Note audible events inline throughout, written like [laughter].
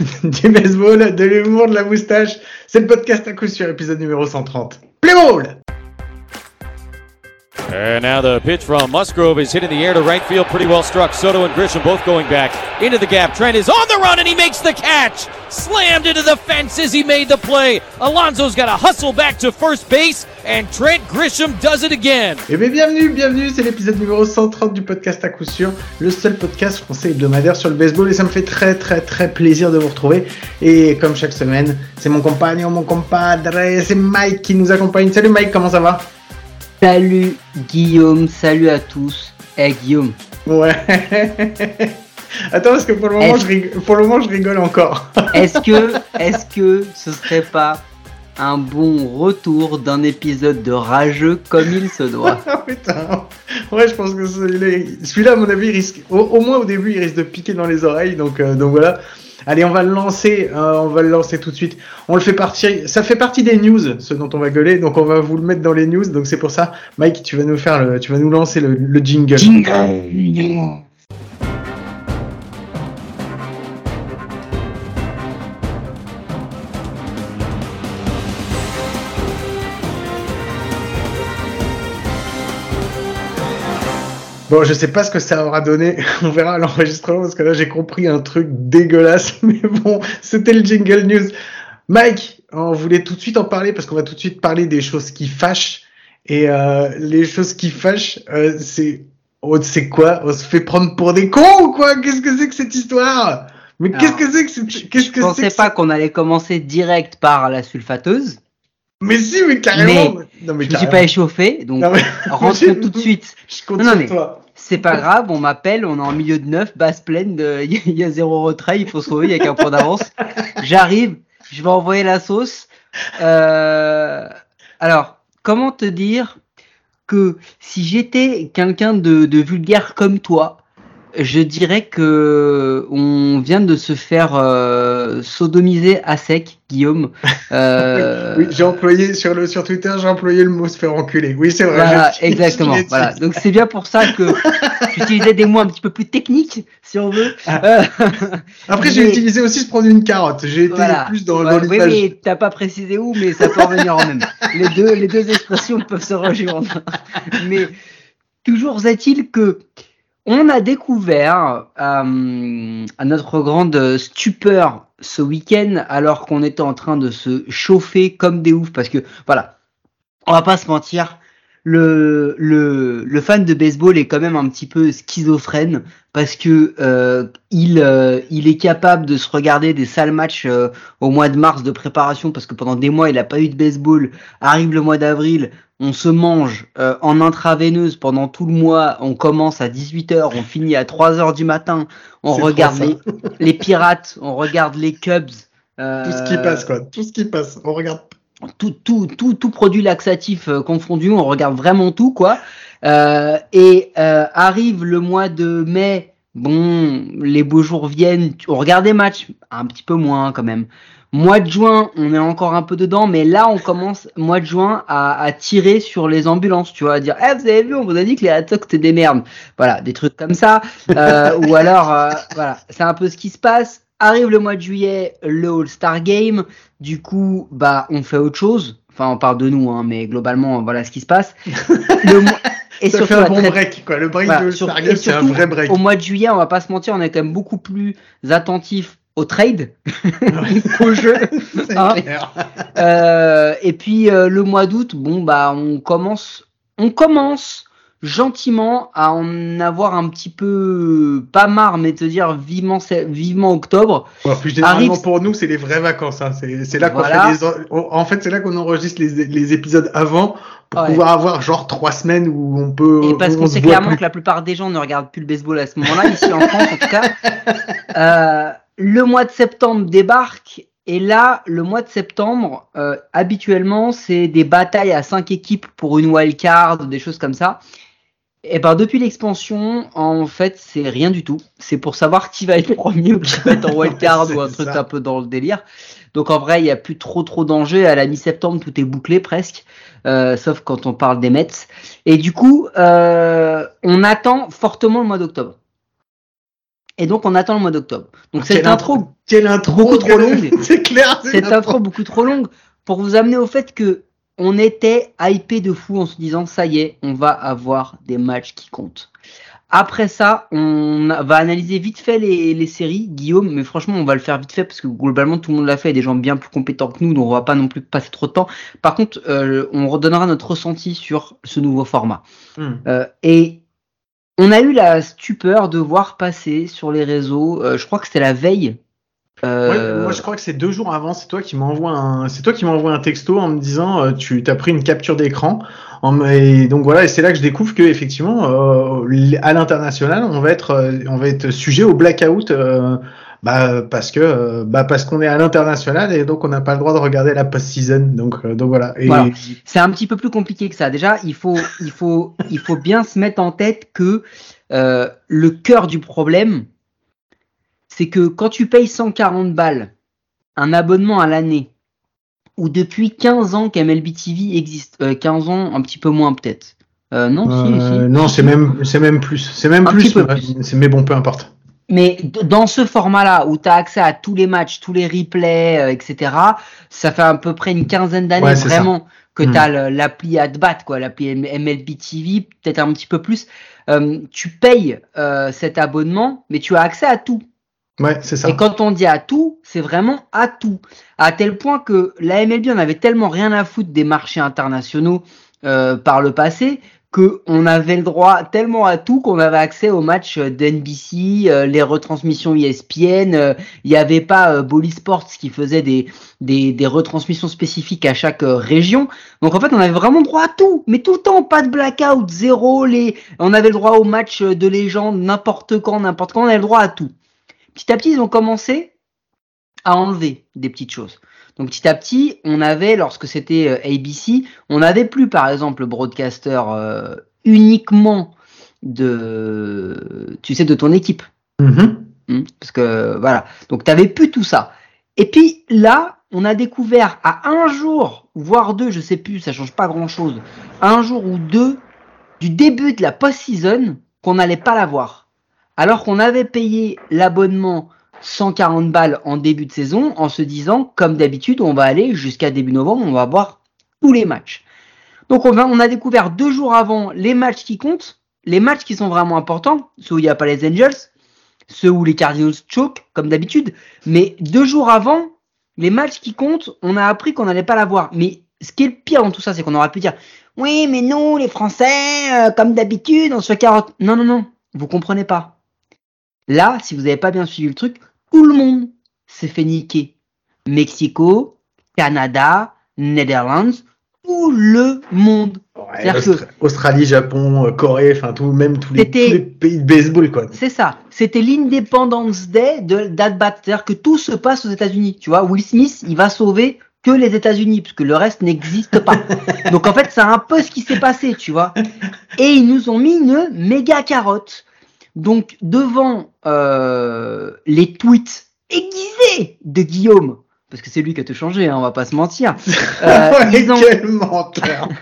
[laughs] du baseball, de l'humour, de la moustache. C'est le podcast à coup sûr, épisode numéro 130. Play ball! And now the pitch from Musgrove is hit in the air to right field, pretty well struck. Soto and Grisham both going back into the gap. Trent is on the run and he makes the catch. Slammed into the fence as he made the play. Alonso's got to hustle back to first base, and Trent Grisham does it again. Eh bien, bienvenue, bienvenue, c'est l'épisode numéro 130 du podcast à coup sûr, le seul podcast français hebdomadaire sur le baseball et ça me fait très très très plaisir de vous retrouver. Et comme chaque semaine, c'est mon compagnon, mon compadre, c'est Mike qui nous accompagne. Salut Mike, comment ça va? Salut Guillaume, salut à tous. Eh Guillaume. Ouais. [laughs] Attends, parce que pour le moment, je rigole, pour le moment je rigole encore. [laughs] est-ce que, est-ce que ce serait pas un bon retour d'un épisode de rageux comme il se doit? [laughs] Oh, Putain. Ouais, je pense que celui-là, à mon avis, risque, au, moins au début, il risque de piquer dans les oreilles. Donc, euh, donc voilà. Allez, on va le lancer, euh, on va le lancer tout de suite. On le fait partir, ça fait partie des news, ce dont on va gueuler, donc on va vous le mettre dans les news. Donc c'est pour ça, Mike, tu vas nous faire, le, tu vas nous lancer le, le jingle. Jingle. Bon, je sais pas ce que ça aura donné. [laughs] On verra à l'enregistrement parce que là j'ai compris un truc dégueulasse. [laughs] Mais bon, c'était le jingle news. Mike, on voulait tout de suite en parler parce qu'on va tout de suite parler des choses qui fâchent. Et euh, les choses qui fâchent, euh, c'est oh, c'est quoi? On se fait prendre pour des cons ou quoi? Qu'est-ce que c'est que cette histoire? Mais qu'est-ce que c'est que c'est Qu'est-ce que Je pensais pas qu'on allait commencer direct par la sulfateuse. Mais si, mais carrément. non, mais je me suis pas échauffé, donc rentrons [laughs] tout de suite. Je compte non, mais C'est pas grave, on m'appelle, on est en milieu de neuf, basse pleine, [laughs] il y a zéro retrait, il faut sauver, il y a qu'un point d'avance. J'arrive, je vais envoyer la sauce. Euh... Alors, comment te dire que si j'étais quelqu'un de, de vulgaire comme toi, je dirais que on vient de se faire euh, sodomiser à sec, Guillaume. [laughs] Euh... oui, j'ai employé sur le sur Twitter, j'ai employé le mot se faire enculer. Oui, c'est vrai. Voilà, exactement. Voilà. Donc c'est bien pour ça que [laughs] j'utilisais des mots un petit peu plus techniques, si on veut. Ah. Euh, Après, j'ai utilisé aussi se prendre une carotte. J'ai été plus dans, dans Oui, mais t'as pas précisé où, mais ça peut revenir en même. Les deux, les deux expressions peuvent se rejoindre. [laughs] mais toujours est-il que on a découvert, euh, à notre grande stupeur ce week-end, alors qu'on était en train de se chauffer comme des oufs, parce que voilà, on va pas se mentir, le, le, le fan de baseball est quand même un petit peu schizophrène parce que euh, il, euh, il est capable de se regarder des sales matchs au mois de mars de préparation parce que pendant des mois il n'a pas eu de baseball. Arrive le mois d'avril, on se mange euh, en intraveineuse pendant tout le mois, on commence à 18h, on finit à 3h du matin, on regarde les, les, pirates, on regarde les Cubs. Euh, tout ce qui passe, quoi. Tout ce qui passe, on regarde. Tout, tout, tout, tout produit laxatif euh, confondu, on regarde vraiment tout, quoi. Euh, et arrive le mois de mai, bon, les beaux jours viennent, on regarde des matchs, un petit peu moins quand même. Mois de juin, on est encore un peu dedans, mais là, on commence, mois de juin, à, à tirer sur les ambulances, tu vois, à dire, eh, vous avez vu, on vous a dit que les attaques, c'était des merdes. Voilà, des trucs comme ça. Euh, [laughs] ou alors, euh, voilà, c'est un peu ce qui se passe. Arrive le mois de juillet, le All-Star Game. Du coup, bah, on fait autre chose. Enfin, on parle de nous, hein, mais globalement, voilà ce qui se passe. [laughs] le Et ça surtout, fait un bon break, quoi. Le break de All-Star Game, c'est un vrai break. Au mois de juillet, on va pas se mentir, on est quand même beaucoup plus attentif au trade, [laughs] au jeu. [laughs] Hein euh, et puis euh, le mois d'août, bon bah on commence, on commence gentiment à en avoir un petit peu pas marre, mais te dire vivement, vivement octobre. plus généralement pour nous, c'est les vraies vacances. Hein. C'est là qu'on fait les, en fait, c'est là qu'on enregistre les, les, épisodes avant pour pouvoir avoir genre trois semaines où on peut. Et parce qu'on sait clairement que la plupart des gens ne regardent plus le baseball à ce moment-là, ici en France en tout cas. [laughs] Euh, le mois de septembre débarque et là, le mois de septembre, euh, habituellement, c'est des batailles à cinq équipes pour une wild card, des choses comme ça. Et ben depuis l'expansion, en fait, c'est rien du tout. C'est pour savoir qui va être premier ou qui va être en [laughs] wild card ou un truc un peu dans le délire. Donc en vrai, il n'y a plus trop trop d'enjeux. À la mi-septembre, tout est bouclé presque, euh, sauf quand on parle des Mets. Et du coup, euh, on attend fortement le mois d'octobre. Et donc on attend le mois d'octobre. Donc Quelle cette intro, Quelle intro beaucoup trop longue. [laughs] C'est clair. cette intro beaucoup trop longue pour vous amener au fait que on était hypé de fou en se disant ça y est, on va avoir des matchs qui comptent. Après ça, on va analyser vite fait les, les séries, Guillaume, mais franchement, on va le faire vite fait parce que globalement, tout le monde l'a fait, des gens bien plus compétents que nous, donc on va pas non plus passer trop de temps. Par contre, euh, on redonnera notre ressenti sur ce nouveau format. Hmm. Euh, et on a eu la stupeur de voir passer sur les réseaux, euh, je crois que c'était la veille. Euh, Ouais, moi je crois que c'est deux jours avant, c'est toi qui m'envoie un, c'est toi qui m'envoie un texto en me disant euh, tu t'as pris une capture d'écran. En- Et donc voilà, et c'est là que je découvre que effectivement euh, à l'international on va être euh, on va être sujet au blackout euh, bah parce que euh, bah parce qu'on est à l'international et donc on n'a pas le droit de regarder la post-season. Donc euh, donc voilà. Et Voilà. c'est un petit peu plus compliqué que ça. Déjà, il faut, il faut, il faut bien se mettre en tête que euh, le cœur du problème, c'est que quand tu payes 140 balles un abonnement à l'année, ou depuis 15 ans qu'MLB TV existe, euh, 15 ans, un petit peu moins peut-être. Euh, non, Euh, si. non, c'est même c'est même plus, c'est même Un plus, mais- plus. c'est- mais bon peu importe. Mais dans ce format-là, où tu as accès à tous les matchs, tous les replays, euh, etc., ça fait à peu près une quinzaine d'années Ouais, c'est ça. vraiment que Hmm. tu as l'appli AdBat, quoi, l'appli MLB TV, peut-être un petit peu plus. Euh, tu payes euh, cet abonnement, mais tu as accès à tout. Ouais, c'est ça. Et quand on dit à tout, c'est vraiment à tout. À tel point que la MLB en avait tellement rien à foutre des marchés internationaux euh, par le passé que on avait le droit tellement à tout qu'on avait accès aux matchs d'NBC, euh, les retransmissions ESPN. euh, Il n'y avait pas euh, Bally Sports qui faisait des, des, des retransmissions spécifiques à chaque euh, région. Donc en fait, on avait vraiment droit à tout, mais tout le temps, pas de blackout, zéro. Les, on avait le droit aux matchs de légende n'importe quand, n'importe quand. On avait le droit à tout petit à petit, ils ont commencé à enlever des petites choses. Donc petit à petit, on avait, lorsque c'était euh, ABC, on n'avait plus, par exemple, le broadcaster euh, uniquement de, tu sais, de ton équipe. Mhm. Hmm, Parce que voilà, donc tu n'avais plus tout ça. Et puis là, on a découvert à un jour, voire deux, je sais plus, ça change pas grand chose, un jour ou deux du début de la post-season qu'on n'allait pas l'avoir. Alors qu'on avait payé l'abonnement 140 balles en début de saison en se disant, comme d'habitude, on va aller jusqu'à début novembre, on va voir tous les matchs. Donc on, a découvert deux jours avant les matchs qui comptent, les matchs qui sont vraiment importants, ceux où il n'y a pas les Angels, ceux où les Cardinals choke, comme d'habitude. Mais deux jours avant, les matchs qui comptent, on a appris qu'on n'allait pas l'avoir. Mais ce qui est le pire dans tout ça, c'est qu'on aurait pu dire Oui, mais nous, les Français, euh, comme d'habitude, on se fait carotte. Non, non, non, vous comprenez pas. Là, si vous n'avez pas bien suivi le truc, tout le monde s'est fait niquer. Mexico, Canada, Netherlands, tout le monde. Ouais, que- Australie, Japon, euh, Corée, enfin tout, même tous les, C'était- tous les pays de baseball quoi. C'est ça. C'était l'Independence Day de d'Adbat. C'est-à-dire que tout se passe aux États-Unis. Tu vois, Will Smith, il va sauver que les États-Unis, puisque le reste n'existe pas. [laughs] Donc en fait, c'est un peu ce qui s'est passé, tu vois. Et ils nous ont mis une méga carotte. Donc devant euh, les tweets aiguisés de Guillaume, parce que c'est lui qui a tout changé, hein, on va pas se mentir. [laughs] Euh, Ouais, ils ont- Quel menteur. [laughs]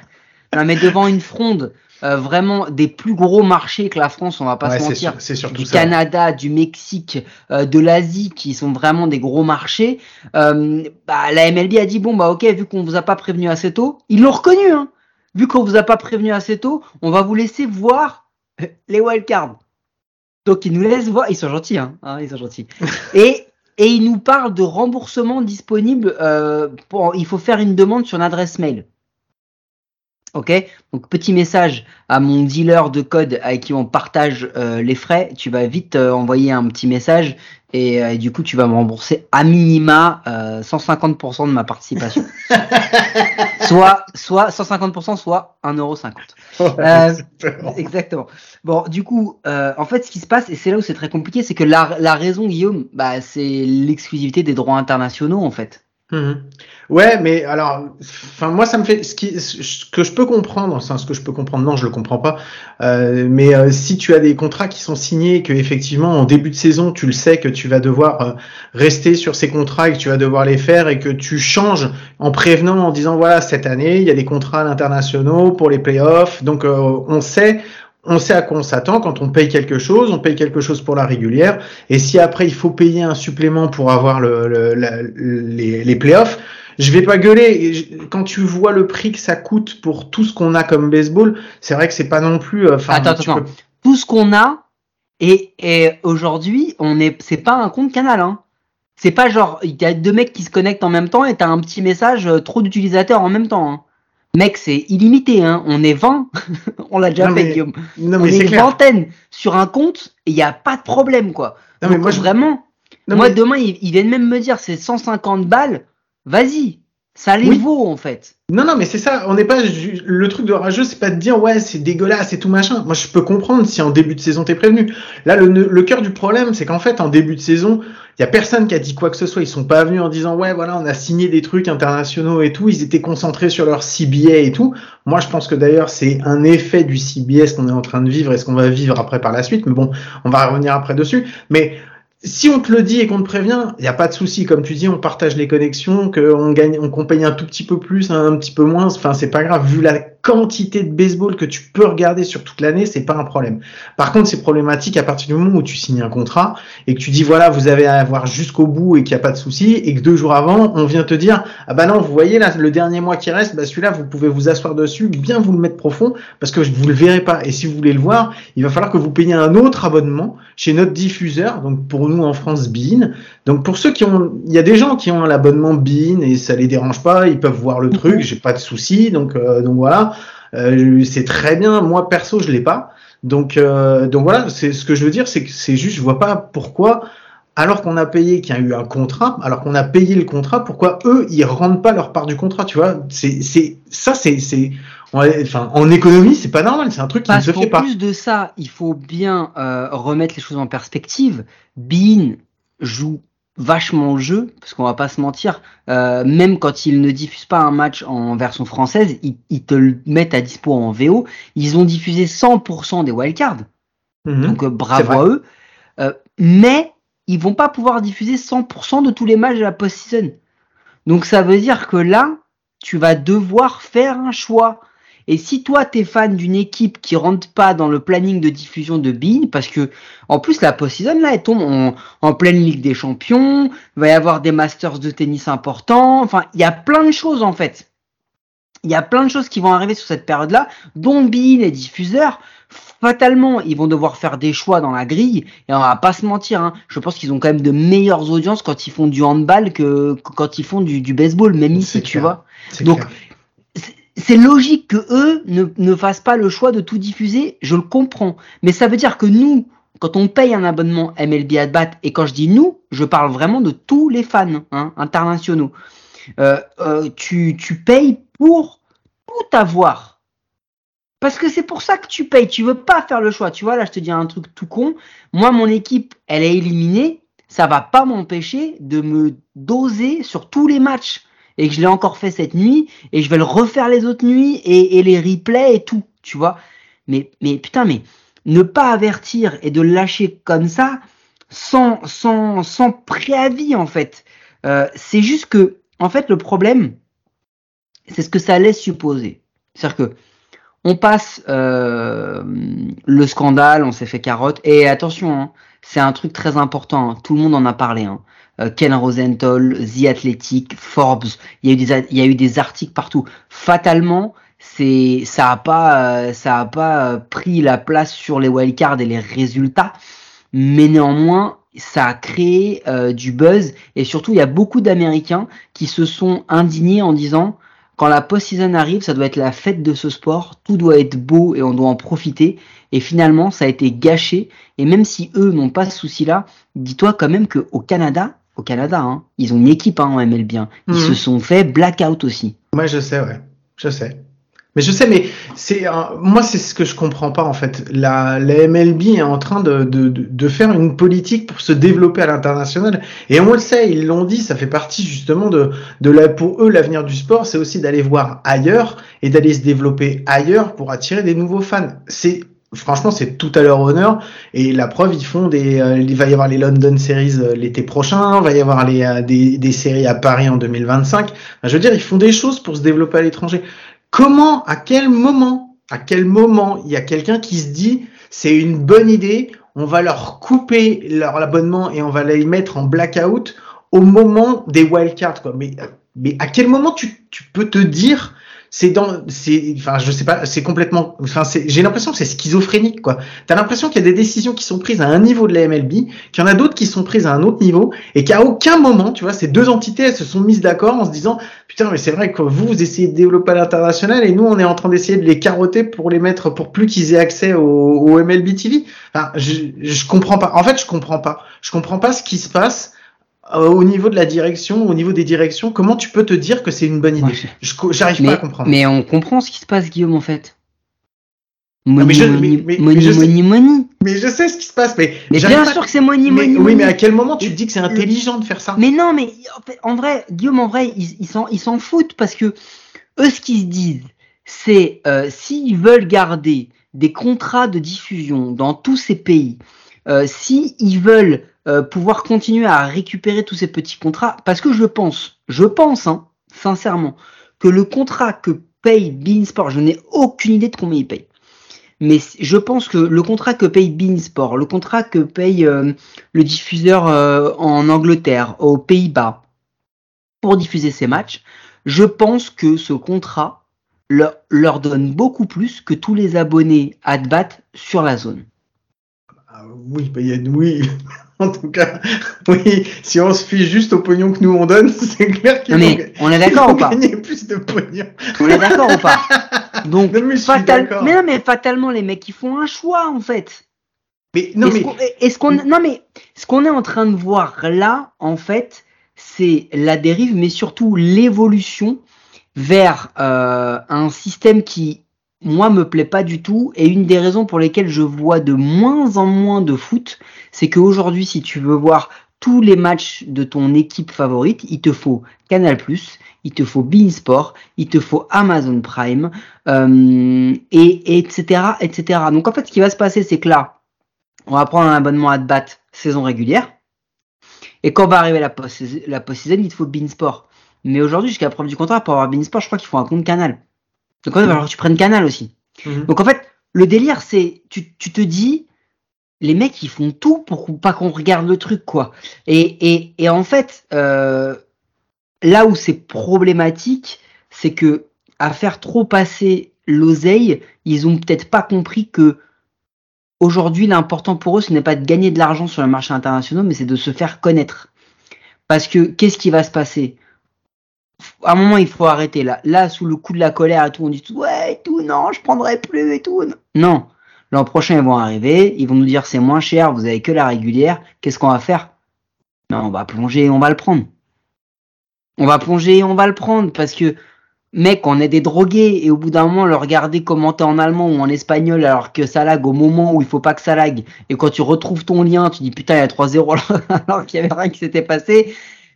Non, mais devant une fronde euh, vraiment des plus gros marchés que la France, on va pas Ouais, se mentir du ça. Canada, du Mexique, euh, de l'Asie, qui sont vraiment des gros marchés, euh, bah, la MLB a dit bon bah ok, vu qu'on vous a pas prévenu assez tôt, ils l'ont reconnu, hein. Vu qu'on vous a pas prévenu assez tôt, on va vous laisser voir les wildcards. Donc ils nous laissent voir, ils sont gentils, hein, hein, ils sont gentils. [laughs] Et ils nous parlent de remboursement disponible. Euh, il faut faire une demande sur une adresse mail. Ok, donc petit message à mon dealer de code avec qui on partage euh, les frais. Tu vas vite euh, envoyer un petit message et, euh, et du coup tu vas me rembourser à minima euh, 150% de ma participation. [laughs] soit soit 150%, soit 1,50€. Euh, Super. Exactement. Bon, du coup, euh, en fait, ce qui se passe, et c'est là où c'est très compliqué, c'est que la, la raison, Guillaume, bah, c'est l'exclusivité des droits internationaux, en fait. Mhm. Ouais, mais alors, enfin moi ça me fait ce, qui, ce que je peux comprendre, enfin ce que je peux comprendre, non, je le comprends pas. Euh, mais euh, si tu as des contrats qui sont signés, que effectivement en début de saison tu le sais que tu vas devoir euh, rester sur ces contrats et que tu vas devoir les faire et que tu changes en prévenant en disant voilà cette année il y a des contrats internationaux pour les playoffs, donc euh, on sait on sait à quoi on s'attend quand on paye quelque chose, on paye quelque chose pour la régulière, et si après il faut payer un supplément pour avoir le, les, les playoffs, je vais pas gueuler. Quand tu vois le prix que ça coûte pour tout ce qu'on a comme baseball, c'est vrai que c'est pas non plus. Euh, attends, attends. Tout ce qu'on a, et, et aujourd'hui, on est, c'est pas un compte canal, hein. C'est pas genre, il y a deux mecs qui se connectent en même temps et t'as un petit message, euh, trop d'utilisateurs en même temps. Hein. Mec, c'est illimité, hein. On est 20. [laughs] on l'a déjà fait, Guillaume. Non, mais on est, une vingtaine sur un compte et il n'y a pas de problème, quoi. Non, mais moi, vraiment. moi, demain, ils, ils, viennent même me dire, c'est 150 balles. Vas-y. Ça les vaut, en fait. Non, non, mais c'est ça. On n'est pas le truc de rageux, c'est pas de dire ouais, c'est dégueulasse et tout machin. Moi, je peux comprendre si en début de saison t'es prévenu. Là, le, le cœur du problème, c'est qu'en fait, en début de saison, il y a personne qui a dit quoi que ce soit. Ils sont pas venus en disant ouais, voilà, on a signé des trucs internationaux et tout. Ils étaient concentrés sur leur CBA et tout. Moi, je pense que d'ailleurs, c'est un effet du CBS qu'on est en train de vivre et ce qu'on va vivre après par la suite. Mais bon, on va revenir après dessus. Mais si on te le dit et qu'on te prévient, il n'y a pas de souci. Comme tu dis, on partage les connexions, qu'on gagne, on paye un tout petit peu plus, un petit peu moins. Enfin, c'est pas grave. Vu la quantité de baseball que tu peux regarder sur toute l'année, c'est pas un problème. Par contre, c'est problématique à partir du moment où tu signes un contrat et que tu dis voilà, vous avez à avoir jusqu'au bout et qu'il n'y a pas de souci et que deux jours avant, on vient te dire ah bah non, vous voyez là, le dernier mois qui reste, bah celui-là, vous pouvez vous asseoir dessus, bien vous le mettre profond parce que vous le verrez pas. Et si vous voulez le voir, il va falloir que vous payiez un autre abonnement chez notre diffuseur. Donc pour nous en France, Bean. Donc pour ceux qui ont, il y a des gens qui ont l'abonnement Bean et ça les dérange pas, ils peuvent voir le truc, j'ai pas de souci. Donc euh, donc voilà. Euh, c'est très bien. Moi perso, je l'ai pas. Donc euh, donc voilà, c'est ce que je veux dire, c'est que c'est juste, je vois pas pourquoi. Alors qu'on a payé, qu'il y a eu un contrat, alors qu'on a payé le contrat, pourquoi eux ils rendent pas leur part du contrat, tu vois? C'est c'est ça, c'est c'est enfin en économie c'est pas normal, c'est un truc qui ne se fait pas. En plus de ça, il faut bien euh, remettre les choses en perspective. Bean joue vachement le jeu, parce qu'on va pas se mentir, euh, même quand ils ne diffusent pas un match en version française, ils, te le mettent à dispo en VO. Ils ont diffusé 100% des wildcards. Mhm. Donc euh, bravo à eux. Euh, mais ils vont pas pouvoir diffuser 100% de tous les matchs de la post-season. Donc ça veut dire que là, tu vas devoir faire un choix. Et si toi, t'es fan d'une équipe qui rentre pas dans le planning de diffusion de Bean, parce que, en plus, la post-season, là, elle tombe en, pleine Ligue des Champions, il va y avoir des Masters de tennis importants, enfin, il y a plein de choses, en fait. Il y a plein de choses qui vont arriver sur cette période-là, dont Bean est diffuseur. Fatalement, ils vont devoir faire des choix dans la grille, et on va pas se mentir, hein. je pense qu'ils ont quand même de meilleures audiences quand ils font du handball que, quand ils font du, baseball, même ici, tu vois. Donc, c'est logique que eux ne, fassent pas le choix de tout diffuser, je le comprends. Mais ça veut dire que nous, quand on paye un abonnement MLB Adbat, et quand je dis nous, je parle vraiment de tous les fans hein, internationaux, euh, euh, tu, tu payes pour tout avoir. Parce que c'est pour ça que tu payes. Tu veux pas faire le choix. Tu vois, là, je te dis un truc tout con. Moi, mon équipe, elle est éliminée. Ça va pas m'empêcher de me doser sur tous les matchs et que je l'ai encore fait cette nuit et je vais le refaire les autres nuits et, les replays et tout, tu vois. Mais, mais putain, mais ne pas avertir et de lâcher comme ça sans, sans, sans préavis en fait. Euh, c'est juste que, en fait, le problème, c'est ce que ça laisse supposer. C'est-à-dire que on passe euh, le scandale, on s'est fait carotte. Et attention, hein, c'est un truc très important. Hein. Tout le monde en a parlé. Hein. Euh, Ken Rosenthal, The Athletic, Forbes. Il y a eu des, il y a eu des articles partout. Fatalement, c'est, ça a pas, euh, ça a pas pris la place sur les wildcards et les résultats. Mais néanmoins, ça a créé du buzz et surtout il y a beaucoup d'Américains qui se sont indignés en disant quand la post-season arrive, ça doit être la fête de ce sport, tout doit être beau et on doit en profiter. Et finalement, ça a été gâché. Et même si eux n'ont pas ce souci-là, dis-toi quand même qu'au Canada, au Canada, hein, ils ont une équipe hein, en MLB. Bien. Ils mhm. se sont fait blackout aussi. Moi, je sais, ouais. Je sais. Mais je sais, mais c'est moi c'est ce que je comprends pas en fait. La, la MLB est en train de, de, de, faire une politique pour se développer à l'international. Et on le sait, ils l'ont dit, ça fait partie justement de, de la, pour eux l'avenir du sport, c'est aussi d'aller voir ailleurs et d'aller se développer ailleurs pour attirer des nouveaux fans. C'est franchement c'est tout à leur honneur. Et la preuve ils font des euh, il va y avoir les London Series euh, l'été prochain. Il va y avoir les euh, des, des séries à Paris en 2025 je veux dire ils font des choses pour se développer à l'étranger. Comment, à quel moment à quel moment il y a quelqu'un qui se dit c'est une bonne idée, on va leur couper leur abonnement et on va les mettre en blackout au moment des wildcards. Mais mais à quel moment tu, tu peux te dire c'est dans c'est enfin je sais pas c'est complètement enfin j'ai l'impression que c'est schizophrénique quoi. T'as l'impression qu'il y a des décisions qui sont prises à un niveau de la MLB qu'il y en a d'autres qui sont prises à un autre niveau et qu'à aucun moment tu vois ces deux entités elles se sont mises d'accord en se disant putain mais c'est vrai que vous vous essayez de développer à l'international et nous on est en train d'essayer de les carotter pour les mettre pour plus qu'ils aient accès au, au MLB TV enfin je je comprends pas. En fait je comprends pas. Je comprends pas ce qui se passe euh, au niveau de la direction, au niveau des directions, comment tu peux te dire que c'est une bonne idée? Je J'arrive pas à comprendre. Mais on comprend ce qui se passe, Guillaume, en fait. Money, mais je, money, mais, money, je money, money, Mais je sais ce qui se passe, mais. Mais bien sûr que c'est money, money, Oui, mais à quel moment tu te dis que c'est intelligent de faire ça? Mais non, mais en vrai, Guillaume, en vrai, ils s'en ils s'en foutent parce que eux, ce qu'ils se disent, c'est euh, s'ils veulent garder des contrats de diffusion dans tous ces pays, euh, s'ils veulent euh, pouvoir continuer à récupérer tous ces petits contrats, parce que je pense, je pense, hein, sincèrement, que le contrat que paye Beansport, je n'ai aucune idée de combien il paye, mais je pense que le contrat que paye Beansport, le contrat que paye euh, le diffuseur euh, en Angleterre, aux Pays-Bas, pour diffuser ces matchs, je pense que ce contrat leur, leur donne beaucoup plus que tous les abonnés AdBat sur la zone. Ah oui, bah, y a, oui, [laughs] en tout cas, oui, si on se fie juste au pognon que nous on donne, [laughs] c'est clair qu'ils vont, on est d'accord ou pas gagner plus de pognon. On est d'accord ou pas [laughs] Donc, non, mais, fatal... mais, non, mais fatalement, les mecs, ils font un choix en fait. Mais non, est-ce mais est-ce qu'on non mais ce qu'on est en train de voir là, en fait, c'est la dérive, mais surtout l'évolution vers euh, un système qui moi me plaît pas du tout et une des raisons pour lesquelles je vois de moins en moins de foot, c'est qu'aujourd'hui si tu veux voir tous les matchs de ton équipe favorite, il te faut Canal+, il te faut Beansport, il te faut Amazon Prime, euh, et, etc., etc. Donc en fait, ce qui va se passer, c'est que là, on va prendre un abonnement à bat saison régulière, et quand va arriver la post-saison, il te faut Beansport. Mais aujourd'hui, jusqu'à la preuve du contrat, pour avoir Beansport, je crois qu'il faut un compte Canal. Donc en fait, il va falloir que tu prennes Canal aussi. Mhm. Donc en fait, le délire, c'est, tu, tu te dis, les mecs, ils font tout pour pas qu'on regarde le truc, quoi. Et, et, et en fait, euh, là où c'est problématique, c'est que à faire trop passer l'oseille, ils ont peut-être pas compris que aujourd'hui, l'important pour eux, ce n'est pas de gagner de l'argent sur le marché international, mais c'est de se faire connaître. Parce que qu'est-ce qui va se passer? À un moment, il faut arrêter là. Là, sous le coup de la colère et tout, on dit tout, ouais, et tout, non, je prendrai plus et tout. Non. L'an prochain, ils vont arriver, ils vont nous dire c'est moins cher, vous avez que la régulière. Qu'est-ce qu'on va faire? Non, on va plonger, on va le prendre. On va plonger, on va le prendre parce que, mec, on est des drogués et au bout d'un moment, le regarder commenter en allemand ou en espagnol alors que ça lag au moment où il faut pas que ça lag. Et quand tu retrouves ton lien, tu dis putain, il y a 3-0 [laughs] alors qu'il y avait rien qui s'était passé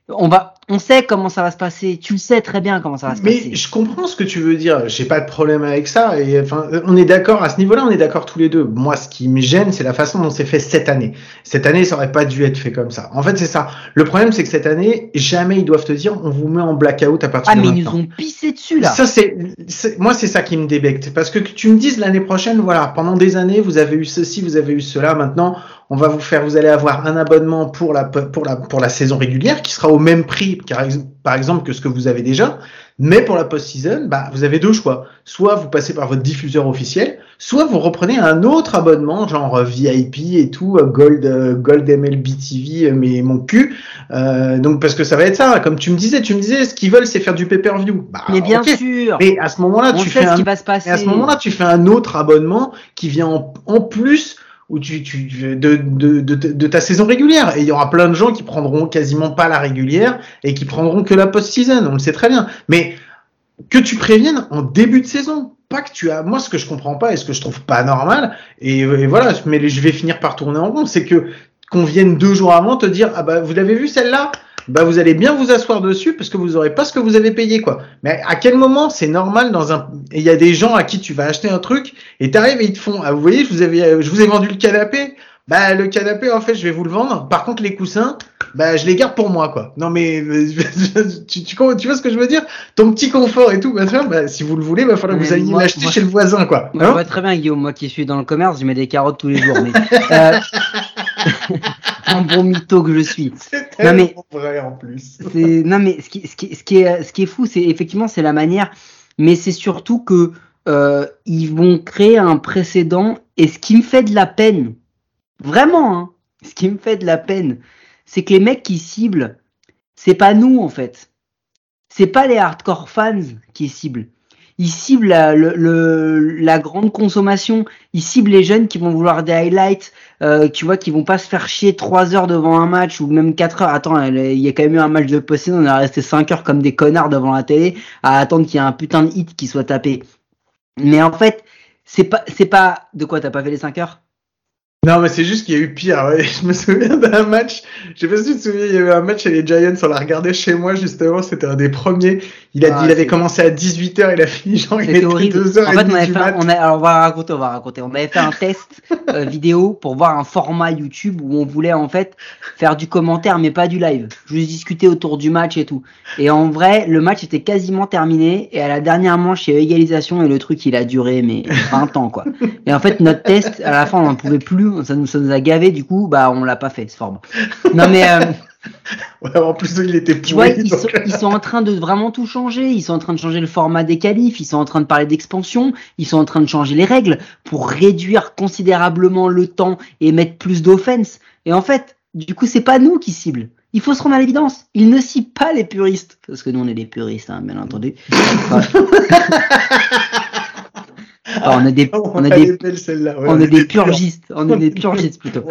on va, on sait comment ça va se passer. Tu le sais très bien comment ça va se mais passer. Mais je comprends ce que tu veux dire. J'ai pas de problème avec ça. Et enfin, on est d'accord à ce niveau-là. On est d'accord tous les deux. Moi, ce qui me gêne, c'est la façon dont c'est fait cette année. Cette année, ça aurait pas dû être fait comme ça. En fait, c'est ça. Le problème, c'est que cette année, jamais ils doivent te dire, on vous met en blackout à partir ah, de maintenant. Ah, mais ils nous ont pissé dessus là. Ça, c'est, moi, c'est ça qui me débecte. Parce que tu me dises l'année prochaine, voilà, pendant des années, vous avez eu ceci, vous avez eu cela. Maintenant, on va vous faire, vous allez avoir un abonnement pour la pour la pour la saison régulière qui sera au même prix, par exemple que ce que vous avez déjà, mais pour la post-season, bah vous avez deux choix. Soit vous passez par votre diffuseur officiel, soit vous reprenez un autre abonnement genre VIP et tout, Gold Gold MLB TV, mais mon cul. Euh, donc parce que ça va être ça, comme tu me disais, tu me disais, ce qu'ils veulent c'est faire du pay-per-view. Bah, mais bien okay. sûr. Mais à ce moment-là, On tu fais ce un, qui va se passer. à ce moment-là, tu fais un autre abonnement qui vient en, en plus ou tu, tu de, de, de, de, ta saison régulière. Et il y aura plein de gens qui prendront quasiment pas la régulière et qui prendront que la post-season. On le sait très bien. Mais que tu préviennes en début de saison. Pas que tu as, moi, ce que je comprends pas et ce que je trouve pas normal, et, voilà, mais je vais finir par tourner en rond, c'est que qu'on vienne deux jours avant te dire, ah bah, vous l'avez vu celle-là? Bah vous allez bien vous asseoir dessus parce que vous aurez pas ce que vous avez payé quoi. Mais à quel moment c'est normal dans un il y a des gens à qui tu vas acheter un truc et t'arrives et ils te font ah vous voyez je vous avais je vous ai vendu le canapé bah le canapé en fait je vais vous le vendre. Par contre les coussins bah je les garde pour moi quoi. Non mais [laughs] tu, tu, tu, vois ce que je veux dire? Ton petit confort et tout, bah, bah, si vous le voulez, il va falloir que vous alliez l'acheter chez le voisin quoi. Moi, hein? très bien Guillaume, moi qui suis dans le commerce, je mets des carottes tous les jours. Mais, [laughs] euh... [laughs] un bon mytho que je suis. C'est non mais vrai en plus. non mais ce qui, ce qui, ce qui est, ce qui est fou, c'est effectivement c'est la manière, mais c'est surtout que euh, ils vont créer un précédent. Et ce qui me fait de la peine, vraiment, hein, ce qui me fait de la peine, c'est que les mecs qui ciblent, c'est pas nous en fait. C'est pas les hardcore fans qui ciblent. Ils ciblent la, le, la grande consommation. Ils ciblent les jeunes qui vont vouloir des highlights, euh, tu vois, qui vont pas se faire chier trois heures devant un match ou même quatre heures. Attends, il y a quand même eu un match de possession, on est resté cinq heures comme des connards devant la télé à attendre qu'il y ait un putain de hit qui soit tapé. Mais en fait, c'est pas, c'est pas de quoi t'as pas fait les 5 heures? Non, mais c'est juste qu'il y a eu pire. Ouais. [laughs] Je me souviens d'un match. Je sais pas si tu te souviens, il y avait un match chez les Giants. On l'a regardé chez moi, justement. C'était un des premiers. Il a ah, il avait commencé à 18h. Il a fini genre, il était 2h. En fait, on avait fait on a, alors, on va raconter, on va raconter. On avait fait un test [laughs] euh, vidéo pour voir un format YouTube où on voulait, en fait, faire du commentaire, mais pas du live. Juste discuter autour du match et tout. Et en vrai, le match était quasiment terminé. Et à la dernière manche, il y a eu égalisation et le truc, il a duré, mais 20 ans, quoi. Et en fait, notre test, à la fin, on n'en pouvait plus ça nous, ça nous a gavé, du coup, bah, on l'a pas fait, ce format. Non, mais, euh, [laughs] ouais, en plus, il était Tu vois, ils, sont, ils, sont, en train de vraiment tout changer. Ils sont en train de changer le format des qualifs. Ils sont en train de parler d'expansion. Ils sont en train de changer les règles pour réduire considérablement le temps et mettre plus d'offense. Et en fait, du coup, c'est pas nous qui ciblent. Il faut se rendre à l'évidence. Ils ne ciblent pas les puristes. Parce que nous, on est des puristes, hein, bien entendu. [laughs] on a des, on a des, on est des purgistes, on est des [laughs] purgistes plutôt.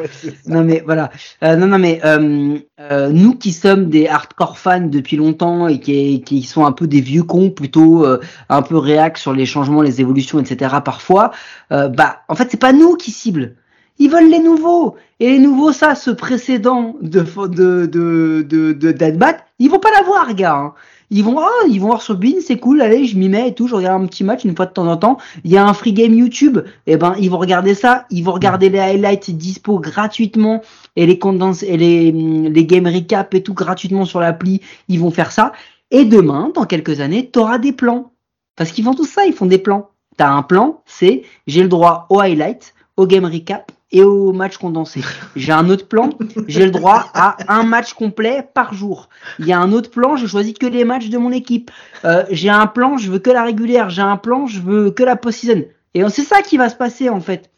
non mais voilà, euh, non non mais euh, euh, nous qui sommes des hardcore fans depuis longtemps et qui, qui sont un peu des vieux cons plutôt, un peu réac sur les changements, les évolutions, etc. Parfois, bah en fait c'est pas nous qui ciblent. Ils veulent les nouveaux. Et les nouveaux, ça, ce précédent de de de de, de Deadbat, ils vont pas l'avoir, gars. Hein. Ils vont, ah, ils vont voir sur Bean, c'est cool, allez, je m'y mets et tout, je regarde un petit match une fois de temps en temps. Il y a un free game YouTube, et eh ben, ils vont regarder ça, ils vont regarder les highlights dispo gratuitement et les condense et les, les game recap et tout gratuitement sur l'appli. Ils vont faire ça. Et demain, dans quelques années, tu auras des plans. Parce qu'ils font tout ça, ils font des plans. T'as un plan, c'est j'ai le droit au highlight, au game recap et au match condensé. J'ai un autre plan, j'ai le droit à un match complet par jour. Il y a un autre plan, je choisis que les matchs de mon équipe. Euh, j'ai un plan, je veux que la régulière. J'ai un plan, je veux que la post-season. Et c'est ça qui va se passer en fait.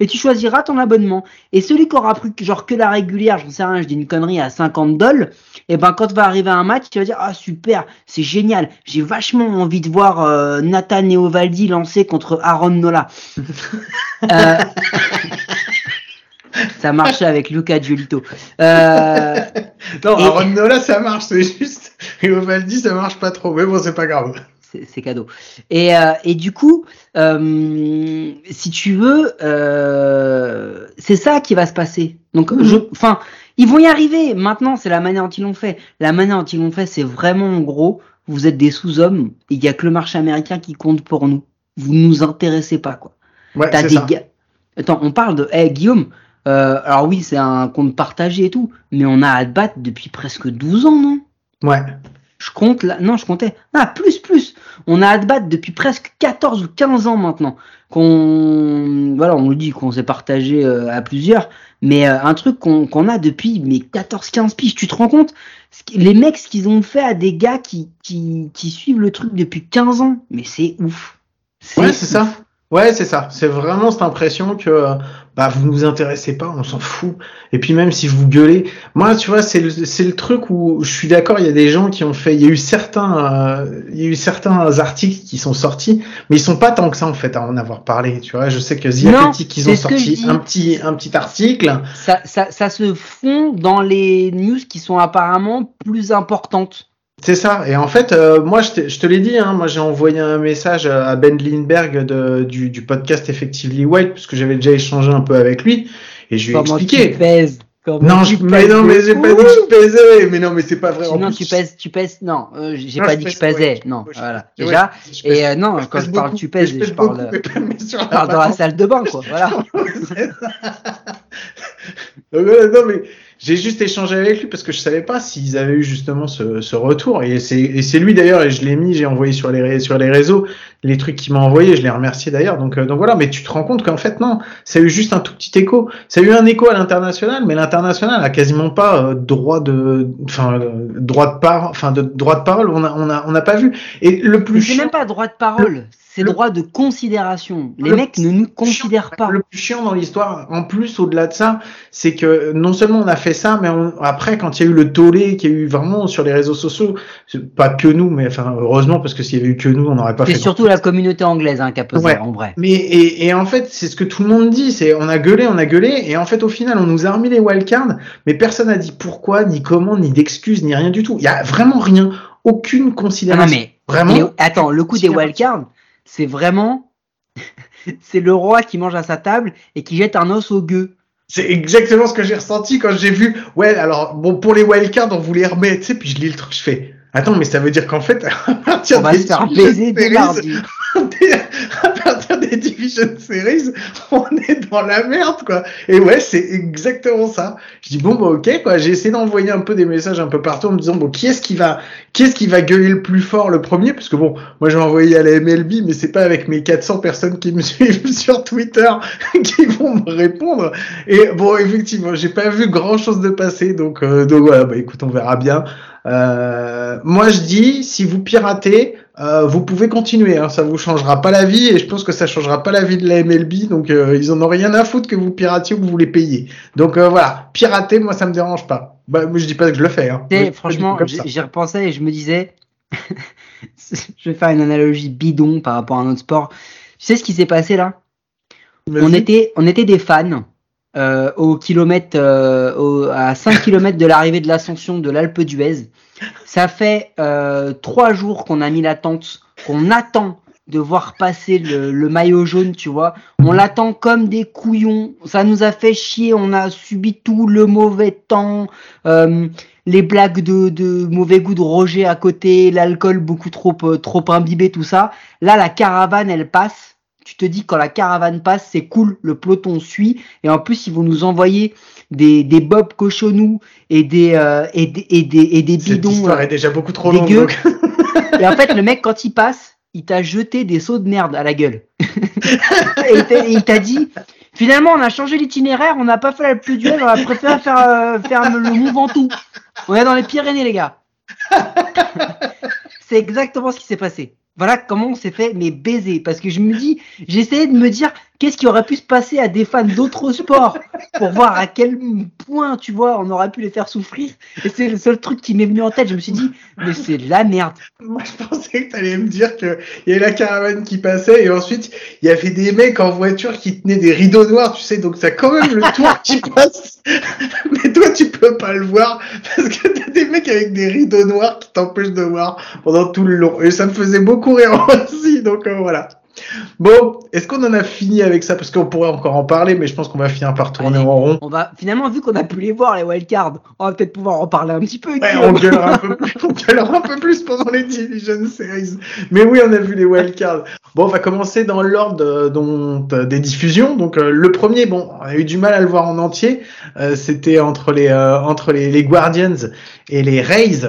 Et tu choisiras ton abonnement. Et celui qui aura pris genre que la régulière, j'en sais rien, je dis une connerie à 50 dollars, et ben quand va arriver un match, tu vas dire ah super, c'est génial, j'ai vachement envie de voir euh, Nathan Neovaldi lancer contre Aaron Nola. [laughs] euh, ça marchait avec Luca Giolito. Euh, non, Aaron Nola, ça marche, c'est juste. Et Ovaldi, ça marche pas trop. Mais bon, c'est pas grave. C'est cadeau. Et, euh, et du coup, euh, si tu veux, euh, c'est ça qui va se passer. Donc, je, enfin, ils vont y arriver. Maintenant, c'est la manière dont ils l'ont fait. La manière dont ils l'ont fait, c'est vraiment en gros, vous êtes des sous-hommes. Il y a que le marché américain qui compte pour nous. Vous nous intéressez pas, quoi. Ouais, T'as des gars. Attends, on parle de, hey, Guillaume, alors oui, c'est un compte partagé et tout, mais on a à battre depuis presque 12 ans, non? Ouais. Je compte là, non, je comptais. Ah, plus, plus. On a à battre depuis presque 14 ou 15 ans maintenant. Qu'on, voilà, on le dit qu'on s'est partagé euh, à plusieurs, mais euh, un truc qu'on a depuis mais 14-15 piges. Tu te rends compte? Les mecs, ce qu'ils ont fait à des gars qui, qui, qui suivent le truc depuis 15 ans, mais c'est ouf. Ouais, c'est ça. Ouais, c'est ça. C'est vraiment cette impression que bah vous nous intéressez pas, on s'en fout. Et puis même si vous gueulez, moi tu vois c'est le c'est le truc où je suis d'accord, il y a des gens qui ont fait, il y a eu certains euh, il y a eu certains articles qui sont sortis, mais ils sont pas tant que ça en fait à en avoir parlé. Tu vois, je sais que The Athletic ils ont sorti un petit un petit article. Ça, ça ça se fond dans les news qui sont apparemment plus importantes. C'est ça. Et en fait, euh, moi, je, te l'ai dit, hein, moi, j'ai envoyé un message à Ben Lindbergh de, du, du, podcast Effectively White, puisque j'avais déjà échangé un peu avec lui, et je lui ai expliqué. Tu pèses? Non, je, mais non, mais j'ai pas dit que je pesais. Mais non, mais c'est pas vrai. Non, tu pèses, tu pèses. Non, euh, j'ai pas dit que je pesais. non, voilà. Déjà. et euh, non, quand je parle, tu pèses, je, parle, je parle dans la salle de bain, quoi. [laughs] Voilà. non, mais j'ai juste échangé avec lui parce que je savais pas s'ils avaient eu justement ce, ce retour. Et c'est, et c'est lui d'ailleurs, et je l'ai mis, j'ai envoyé sur les, sur les réseaux les trucs qu'il m'a envoyé, je l'ai remercié d'ailleurs. Donc, euh, donc voilà, mais tu te rends compte qu'en fait, non, ça a eu juste un tout petit écho. Ça a eu un écho à l'international, mais l'international a quasiment pas euh, droit de, enfin, euh, droit de parole, enfin, de droit de parole, on a, on a, on n'a pas vu. Et le plus C'est même pas droit de parole, c'est le- droit de considération. Les le- mecs ne nous considèrent pas. Le plus chiant dans l'histoire, en plus, au-delà de ça, c'est que non seulement on a fait ça, mais on- après, quand il y a eu le tollé, qu'il y a eu vraiment sur les réseaux sociaux, c'est pas que nous, mais enfin, heureusement, parce que s'il y avait eu que nous, on n'aurait pas C'est fait. surtout la communauté anglaise hein, qui a pesé Ouais. en vrai. Mais et, et en fait, c'est ce que tout le monde dit, c'est on a gueulé, on a gueulé, et en fait, au final, on nous a remis les wildcards, mais personne n'a dit pourquoi, ni comment, ni d'excuses, ni rien du tout. Il y a vraiment rien, aucune Ah non, considération. mais Vraiment. les- attends, le coup des wildcards, c'est vraiment. [laughs] c'est le roi qui mange à sa table et qui jette un os au gueux. C'est exactement ce que j'ai ressenti quand j'ai vu. Ouais, alors bon pour les wildcards, on voulait remettre, tu sais, puis je lis le truc, je fais. Attends, mais ça veut dire qu'en fait, [laughs] à partir On va des se faire baiser dès mardi. [laughs] à des Division Series, on est dans la merde, quoi. Et ouais, c'est exactement ça. Je dis bon, bah ok, quoi. J'ai essayé d'envoyer un peu des messages un peu partout en me disant bon, qui est-ce qui va, qui est-ce qui va gueuler le plus fort le premier? Parce que bon, moi j'ai envoyé à la MLB, mais c'est pas avec mes 400 personnes qui me [laughs] suivent sur Twitter [laughs] qui vont me répondre. Et bon, effectivement, j'ai pas vu grand chose de passer, donc euh, donc voilà, bah écoute, on verra bien. Euh, moi, je dis, si vous piratez, euh, vous pouvez continuer. Hein, ça vous changera pas la vie et je pense que ça changera pas la vie de la MLB. Donc, euh, ils en ont rien à foutre que vous piratiez ou que vous les payez. Donc euh, voilà, pirater, moi, ça me dérange pas. Bah, moi, je dis pas que je le fais. Hein. Moi, pas franchement, j'y repensais et je me disais, [laughs] je vais faire une analogie bidon par rapport à un autre sport. Tu sais ce qui s'est passé là? On était, on était des fans euh, au kilomètre, euh, au- à 5 km de l'arrivée de l'ascension de l'Alpe d'Huez. Ça fait euh, trois jours qu'on a mis la tente, qu'on attend de voir passer le, maillot jaune, tu vois. On l'attend comme des couillons. Ça nous a fait chier. On a subi tout le mauvais temps, euh, les blagues de, de mauvais goût de Roger à côté, l'alcool beaucoup trop, euh, trop imbibé, tout ça. Là, la caravane, elle passe. Tu te dis quand la caravane passe, c'est cool, le peloton suit. Et en plus, ils vont nous envoyer des, des bobs cochonous et des, euh, et des, et des, et des Cette bidons. histoire euh, est déjà beaucoup trop longue. donc. [laughs] et en fait, le mec, quand il passe, il t'a jeté des seaux de merde à la gueule. [laughs] et il t'a- et il t'a dit, finalement, on a changé l'itinéraire, on n'a pas fait la plus duel, on a préféré faire, euh, faire le Mont Ventoux. On est dans les Pyrénées, les gars. [laughs] C'est exactement ce qui s'est passé. Voilà comment on s'est fait mais baiser parce que je me dis j'essayais de me dire qu'est-ce qui aurait pu se passer à des fans d'autres sports pour voir à quel point tu vois on aurait pu les faire souffrir? Et c'est le seul truc qui m'est venu en tête je me suis dit mais c'est de la merde Moi, je pensais que tu allais me dire qu'il y avait la caravane qui passait et ensuite il y avait des mecs en voiture qui tenaient des rideaux noirs, tu sais, donc t'as quand même le tour qui [laughs] passe. Mais toi, tu peux pas le voir parce que t'as des mecs avec des rideaux noirs qui t'empêchent de voir pendant tout le long. Et ça me faisait beaucoup rire aussi, donc euh, voilà. Bon, est-ce qu'on en a fini avec ça? Parce qu'on pourrait encore en parler, mais je pense qu'on va finir par tourner Allez. en rond. on va finalement vu qu'on a pu les voir les wildcards on va peut-être pouvoir en parler un petit peu Ouais, on gueulera un [laughs] peu plus, on gueulera un peu plus pendant les Division Series. Mais oui, on a vu les wildcards. Bon, on va commencer dans l'ordre euh, euh, des diffusions. Donc, euh, le premier, bon, on a eu du mal à le voir en entier. Euh, C'était entre les, euh, entre les, les Guardians et les Rays.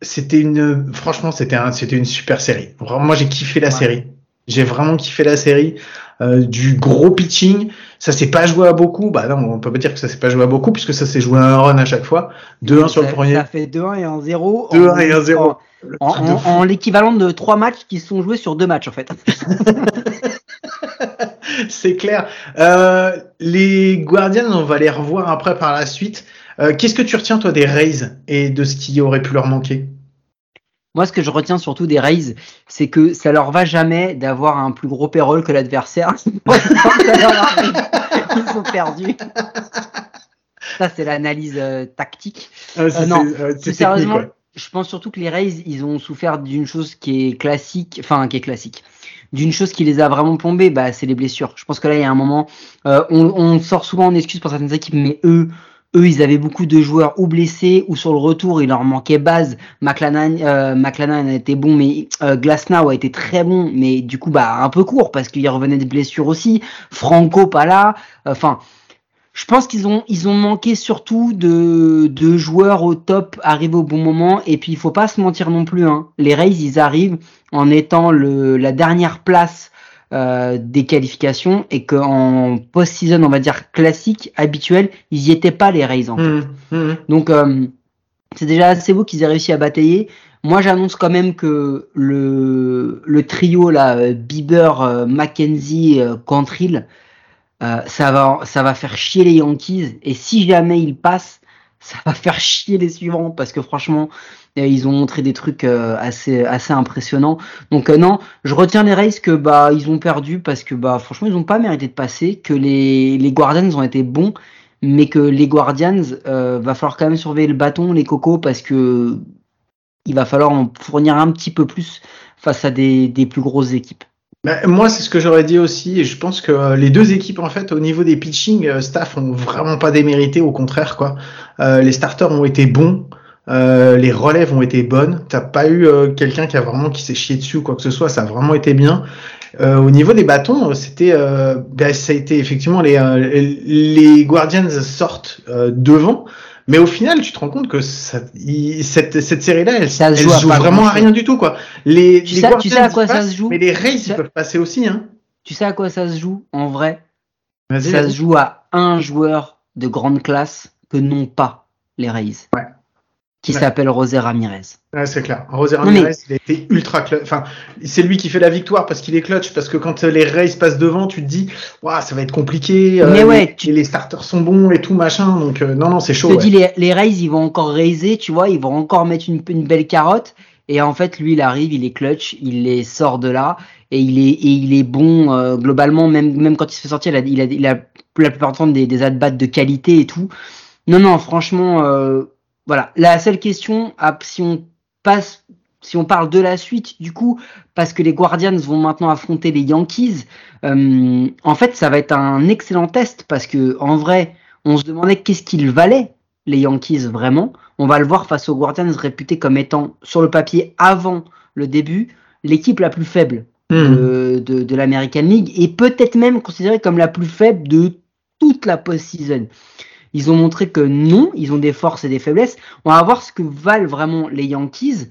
C'était une, franchement, c'était un, c'était une super série. Vraiment, moi, j'ai kiffé la Ouais. série. J'ai vraiment kiffé la série. Euh, du gros pitching. Ça s'est pas joué à beaucoup. Bah non, on peut pas dire que ça s'est pas joué à beaucoup puisque ça s'est joué à un run à chaque fois. 2-1 sur le premier. ça fait 2-1 et 1-0 2-1 en- et 1-0. en- en, en- en l'équivalent de trois matchs qui se sont joués sur deux matchs en fait [laughs] C'est clair. Euh, les Guardians, on va les revoir après par la suite. Euh, Qu'est-ce que tu retiens toi des Rays et de ce qui aurait pu leur manquer? Moi, ce que je retiens surtout des Rays, c'est que ça leur va jamais d'avoir un plus gros payroll que l'adversaire. [laughs] Ils sont perdus. Ça, c'est l'analyse euh, tactique. Euh, non, c'est- euh, c'est sérieusement, ouais. je pense surtout que les Rays, ils ont souffert d'une chose qui est classique, enfin qui est classique, d'une chose qui les a vraiment plombés, bah, c'est les blessures. Je pense que là, il y a un moment, on, on sort souvent en excuse pour certaines équipes, mais eux, eux, ils avaient beaucoup de joueurs ou blessés ou sur le retour, il leur manquait base. McLennan, euh, a été bon, mais euh, Glasnow a été très bon, mais du coup, bah un peu court parce qu'il revenait de blessures aussi. Franco pas là. Enfin, je pense qu'ils ont, ils ont manqué surtout de, de joueurs au top arrivés au bon moment. Et puis, il faut pas se mentir non plus. Hein. Les Rays, ils arrivent en étant le, la dernière place euh, des qualifications et qu'en post-season, on va dire classique, habituel, ils y étaient pas les Rays en fait. Mmh, mmh. Donc, euh, c'est déjà assez beau qu'ils aient réussi à batailler. Moi, j'annonce quand même que le, le trio là, Bieber, euh, Mackenzie, euh, Cantrill, euh, ça va, ça va faire chier les Yankees. Et si jamais ils passent, [laughs] ça va faire chier les suivants parce que franchement, ils ont montré des trucs euh, assez, assez impressionnants. Donc euh, non, je retiens les Rays que bah ils ont perdu parce que bah franchement ils ont pas mérité de passer, que les, les Guardians ont été bons, mais que les Guardians euh, va falloir quand même surveiller le bâton, les cocos parce que il va falloir en fournir un petit peu plus face à des, des plus grosses équipes. Bah, moi, c'est ce que j'aurais dit aussi. Et je pense que les deux équipes, en fait, au niveau des pitching staff, ont vraiment pas démérité. Au contraire, quoi. Les starters ont été bons. Euh, les relèves ont été bonnes. T'as pas eu euh, quelqu'un qui a vraiment qui s'est chié dessus ou quoi que ce soit. Ça a vraiment été bien. Euh, au niveau des bâtons, c'était, euh, ben, ça a été effectivement les euh, les Guardians sortent euh, devant. Mais au final, tu te rends compte que ça, il- cette, cette série-là, elle, Ça elle joue vraiment à rien du tout, quoi. Les, Tu les sais- tu Guardians, sais à quoi ça se joue? Mais les Rays, ils peuvent passer aussi, hein. Tu sais à quoi ça se joue en vrai? Ça se joue à un joueur de grande classe que n'ont pas les Rays. Ouais. Qui Ouais. s'appelle José Ramirez. Ouais, c'est clair. José Ramirez, mais- il a été ultra clutch. Enfin, c'est lui qui fait la victoire parce qu'il est clutch. Parce que quand les Rays passent devant, tu te dis, Ouah, ça va être compliqué. euh, Mais ouais, les, tu- les starters sont bons et tout machin. Donc euh, non, non, c'est Je chaud. te ouais. dis, les, les Rays, ils vont encore raiser, tu vois, ils vont encore mettre une, une belle carotte. Et en fait, lui, il arrive, il est clutch, il les sort de là, et il est, et il est bon euh, globalement, même, même quand il se fait sortir, il a, il a, il a la plupart du temps des, des at-bats de qualité et tout. Non, non, franchement, euh, voilà. La seule question, ah, si on passe, si on parle de la suite, du coup, parce que les Guardians vont maintenant affronter les Yankees, euh, en fait, ça va être un excellent test parce que en vrai, on se demandait qu'est-ce qu'ils valaient les Yankees vraiment. On va le voir face aux Guardians réputés comme étant sur le papier avant le début l'équipe la plus faible Hmm. de, de, de l'American League et peut-être même considérée comme la plus faible de toute la post-season. Ils ont montré que non, ils ont des forces et des faiblesses. On va voir ce que valent vraiment les Yankees.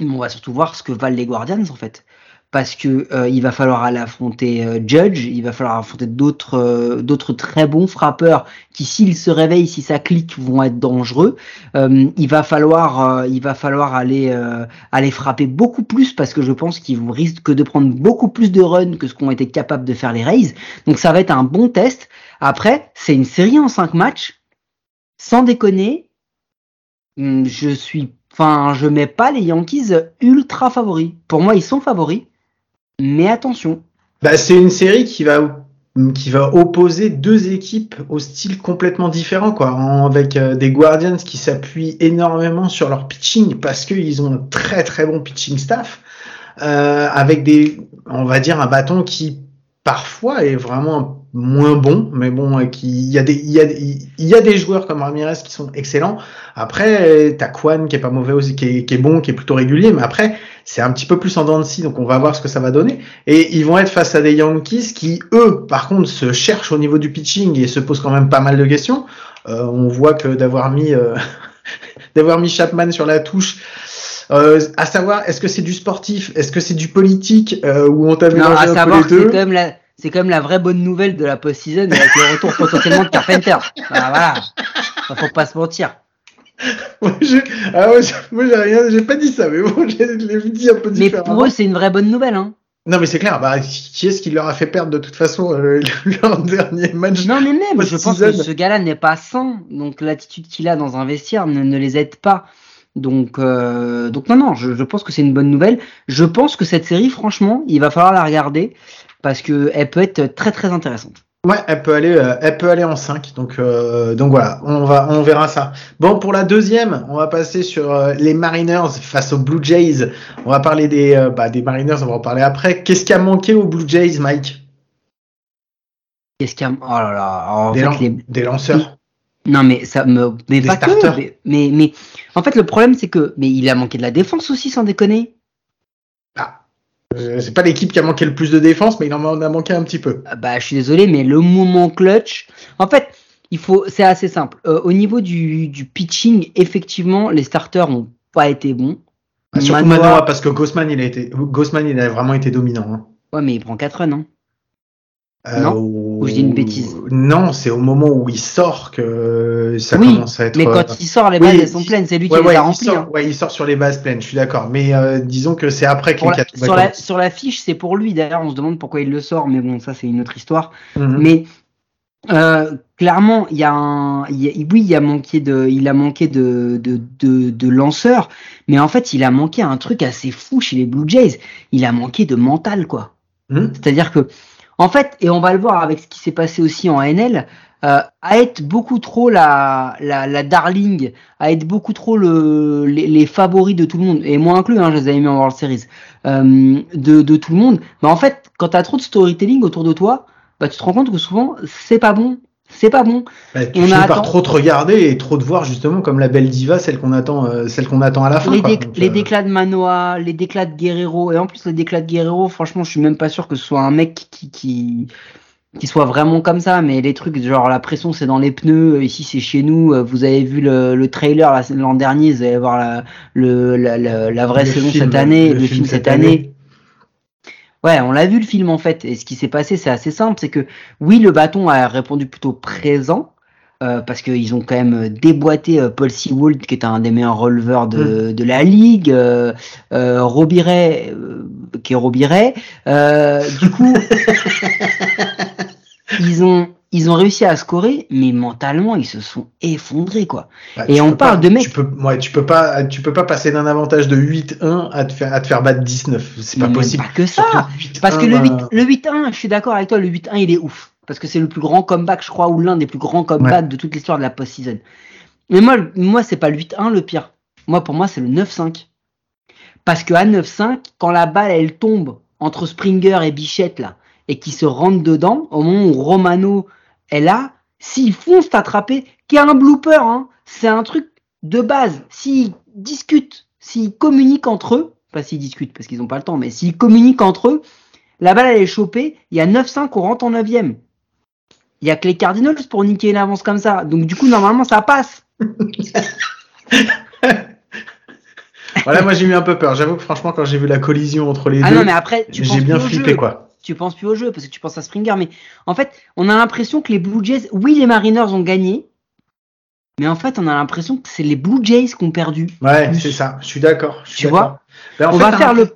Mais on va surtout voir ce que valent les Guardians en fait. Parce que euh, il va falloir aller affronter euh, Judge, il va falloir affronter d'autres euh, d'autres très bons frappeurs qui s'ils se réveillent, si ça clique, vont être dangereux. Euh, il va falloir euh, il va falloir aller euh, aller frapper beaucoup plus parce que je pense qu'ils risquent de prendre beaucoup plus de runs que ce qu'ont été capables de faire les Rays. Donc ça va être un bon test. Après, c'est une série en cinq matchs. Sans déconner, hum, je suis, enfin, je mets pas les Yankees ultra favoris. Pour moi, ils sont favoris, mais attention. Bah, c'est une série qui va qui va opposer deux équipes au style complètement différent, quoi, avec euh, des Guardians qui s'appuient énormément sur leur pitching parce qu'ils ont un très très bon pitching staff, euh, avec des, on va dire, un bâton qui parfois est vraiment moins bon, mais bon, euh, qui, il y a des, il y a, il y a des joueurs comme Ramirez qui sont excellents. Après, t'as Kwan qui est pas mauvais aussi, qui est, qui est bon, qui est plutôt régulier, mais après, c'est un petit peu plus en dents de scie, donc on va voir ce que ça va donner. Et ils vont être face à des Yankees qui, eux, par contre, se cherchent au niveau du pitching et se posent quand même pas mal de questions. Euh, on voit que d'avoir mis, euh, [laughs] d'avoir mis Chapman sur la touche, euh, à savoir, est-ce que c'est du sportif, est-ce que c'est du politique, euh, où on t'a Non, mélangé à savoir les que c'est deux la, c'est quand même la vraie bonne nouvelle de la post-season avec le retour potentiellement de Carpenter. Ah, voilà. Enfin, faut pas se mentir. Moi, j'ai- ah ouais, rien, j'ai pas dit ça, mais bon, je l'ai dit un peu Mais différemment. pour eux, c'est une vraie bonne nouvelle, hein. Non, mais c'est clair, bah, qui est-ce qui leur a fait perdre de toute façon euh, leur dernier match Non, mais même, je pense que ce gars-là n'est pas sain. Donc, l'attitude qu'il a dans un vestiaire ne, ne les aide pas. Donc, euh, donc non, non, je, je pense que c'est une bonne nouvelle. Je pense que cette série, franchement, il va falloir la regarder parce que elle peut être très, très intéressante. Ouais, elle peut aller, euh, elle peut aller en 5. Donc, euh, donc voilà, on va, on verra ça. Bon, pour la deuxième, on va passer sur euh, les Mariners face aux Blue Jays. On va parler des, bah, des Mariners, on va en parler après. Qu'est-ce qui a manqué aux Blue Jays, Mike? Qu'est-ce qu'il y a Oh là là, en des, fait, lan- les, des lanceurs. Non, mais ça me. Mais Des pas starters. que. Mais, mais, mais- en fait, le problème, c'est que. Mais il a manqué de la défense aussi, sans déconner. Euh, c'est pas l'équipe qui a manqué le plus de défense, mais il en a manqué un petit peu. Ah Bah, je suis désolé, mais le moment clutch. En fait, il faut, c'est assez simple. Euh, au niveau du, du pitching, effectivement, les starters ont pas été bons. Ah, surtout Manoa, parce que Gossman, il a été, Gossman, il a vraiment été dominant. Hein. Ouais, mais il prend 4 runs, hein. Euh, Non Ou je dis une bêtise Non, c'est au moment où il sort que ça Oui, commence à être. Mais euh, quand il sort, les oui, bases elles sont pleines. C'est lui qui ouais, les a remplies. hein. ouais, il sort sur les bases pleines, je suis d'accord. Mais euh, disons que c'est après les la- sur, la, sur la fiche, c'est pour lui. D'ailleurs, on se demande pourquoi il le sort, mais bon, ça c'est une autre histoire. Mhm. Mais euh, clairement, il y a un, il y a- oui, il a manqué de, il a manqué de, de, de, de lanceurs, mais en fait, il a manqué un truc assez fou chez les Blue Jays. Il a manqué de mental, quoi. Mhm. C'est-à-dire que, en fait, et on va le voir avec ce qui s'est passé aussi en NL, euh, à être beaucoup trop la, la, la darling, à être beaucoup trop le, les, les favoris de tout le monde, et moi inclus, hein, je les avais mis en World Series, euh, de, de tout le monde. Mais en fait, quand tu as trop de storytelling autour de toi, bah, tu te rends compte que souvent, c'est pas bon. C'est pas bon. Bah, tu on finis a par attend- trop te regarder et trop te voir justement comme la belle diva, celle qu'on attend, euh, celle qu'on attend à la fin. Les, quoi. déc- Donc, les euh, déclats de Manoa, les déclats de Guerrero, et en plus les déclats de Guerrero, franchement, je suis même pas sûr que ce soit un mec qui, qui, qui soit vraiment comme ça, mais les trucs genre la pression c'est dans les pneus, ici c'est chez nous, euh, vous avez vu le, le trailer la- l'an dernier, vous allez voir la, le, la, la, la vraie le saison film, cette année, le, film, cette année. Ouais, on l'a vu le film en fait, et ce qui s'est passé c'est assez simple, c'est que oui le bâton a répondu plutôt présent, euh, parce qu'ils ont quand même déboîté euh, Paul Sewald, qui est un des meilleurs releveurs de, de la ligue, euh, euh, Robiret, euh, qui est Robiret. Euh, du coup, [laughs] ils ont ils ont réussi à scorer, mais mentalement ils se sont effondrés quoi. Bah, Et on parle pas- de mecs- Tu peux, ouais, tu peux pas, tu peux pas passer d'un avantage de 8-1 à te faire, à te faire battre 19. C'est pas Même possible. Pas que ça. Surtout 8-1, Parce que le bah, 8 le 8-1, je suis d'accord avec toi, le 8-1 il est ouf. Parce que c'est le plus grand comeback, je crois, ou l'un des plus grands comebacks de toute l'histoire de la post-season. Mais moi, moi c'est pas le 8-1 le pire. Moi, pour moi, c'est le 9-5. Parce que à 9-5, quand la balle elle tombe entre Springer et Bichette là, et qui se rentre dedans, au moment où Romano est là, s'ils foncent t'attraper, qui est un blooper, hein, c'est un truc de base. S'ils discutent, s'ils communiquent entre eux, pas s'ils discutent parce qu'ils n'ont pas le temps, mais s'ils communiquent entre eux, la balle elle est chopée, il y a 9-5, on rentre en 9ème. Il y a que les Cardinals pour niquer une avance comme ça. Donc du coup, normalement, ça passe. [laughs] Voilà, moi j'ai eu un peu peur. J'avoue que franchement, quand j'ai vu la collision entre les Ah deux, j'ai bien flippé jeu. quoi. Tu penses plus au jeu parce que tu penses à Springer. Mais en fait, on a l'impression que les Blue Jays, oui, les Mariners ont gagné. Mais en fait, on a l'impression que c'est les Blue Jays qui ont perdu. Ouais, c'est ça. Je suis d'accord. Tu vois Ben, en On fait, va faire le.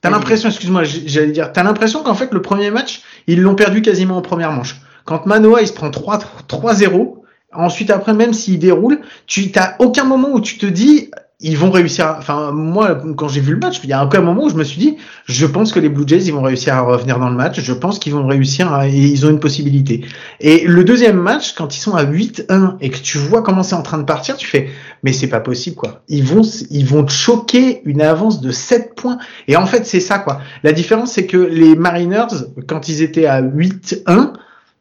T'as l'impression, excuse-moi, j'allais dire, t'as l'impression qu'en fait le premier match, ils l'ont perdu quasiment en première manche. Quand Manoa il se prend 3 3-0, ensuite après même s'il déroule, tu t'as aucun moment où tu te dis ils vont réussir. Enfin moi quand j'ai vu le match, il y a aucun moment où je me suis dit je pense que les Blue Jays ils vont réussir à revenir dans le match, je pense qu'ils vont réussir à- et ils ont une possibilité. Et le deuxième match quand ils sont à 8-1 et que tu vois comment c'est en train de partir, tu fais mais c'est pas possible quoi. Ils vont ils vont choquer une avance de 7 points et en fait, c'est ça, quoi. La différence, c'est que les Mariners, quand ils étaient à 8-1,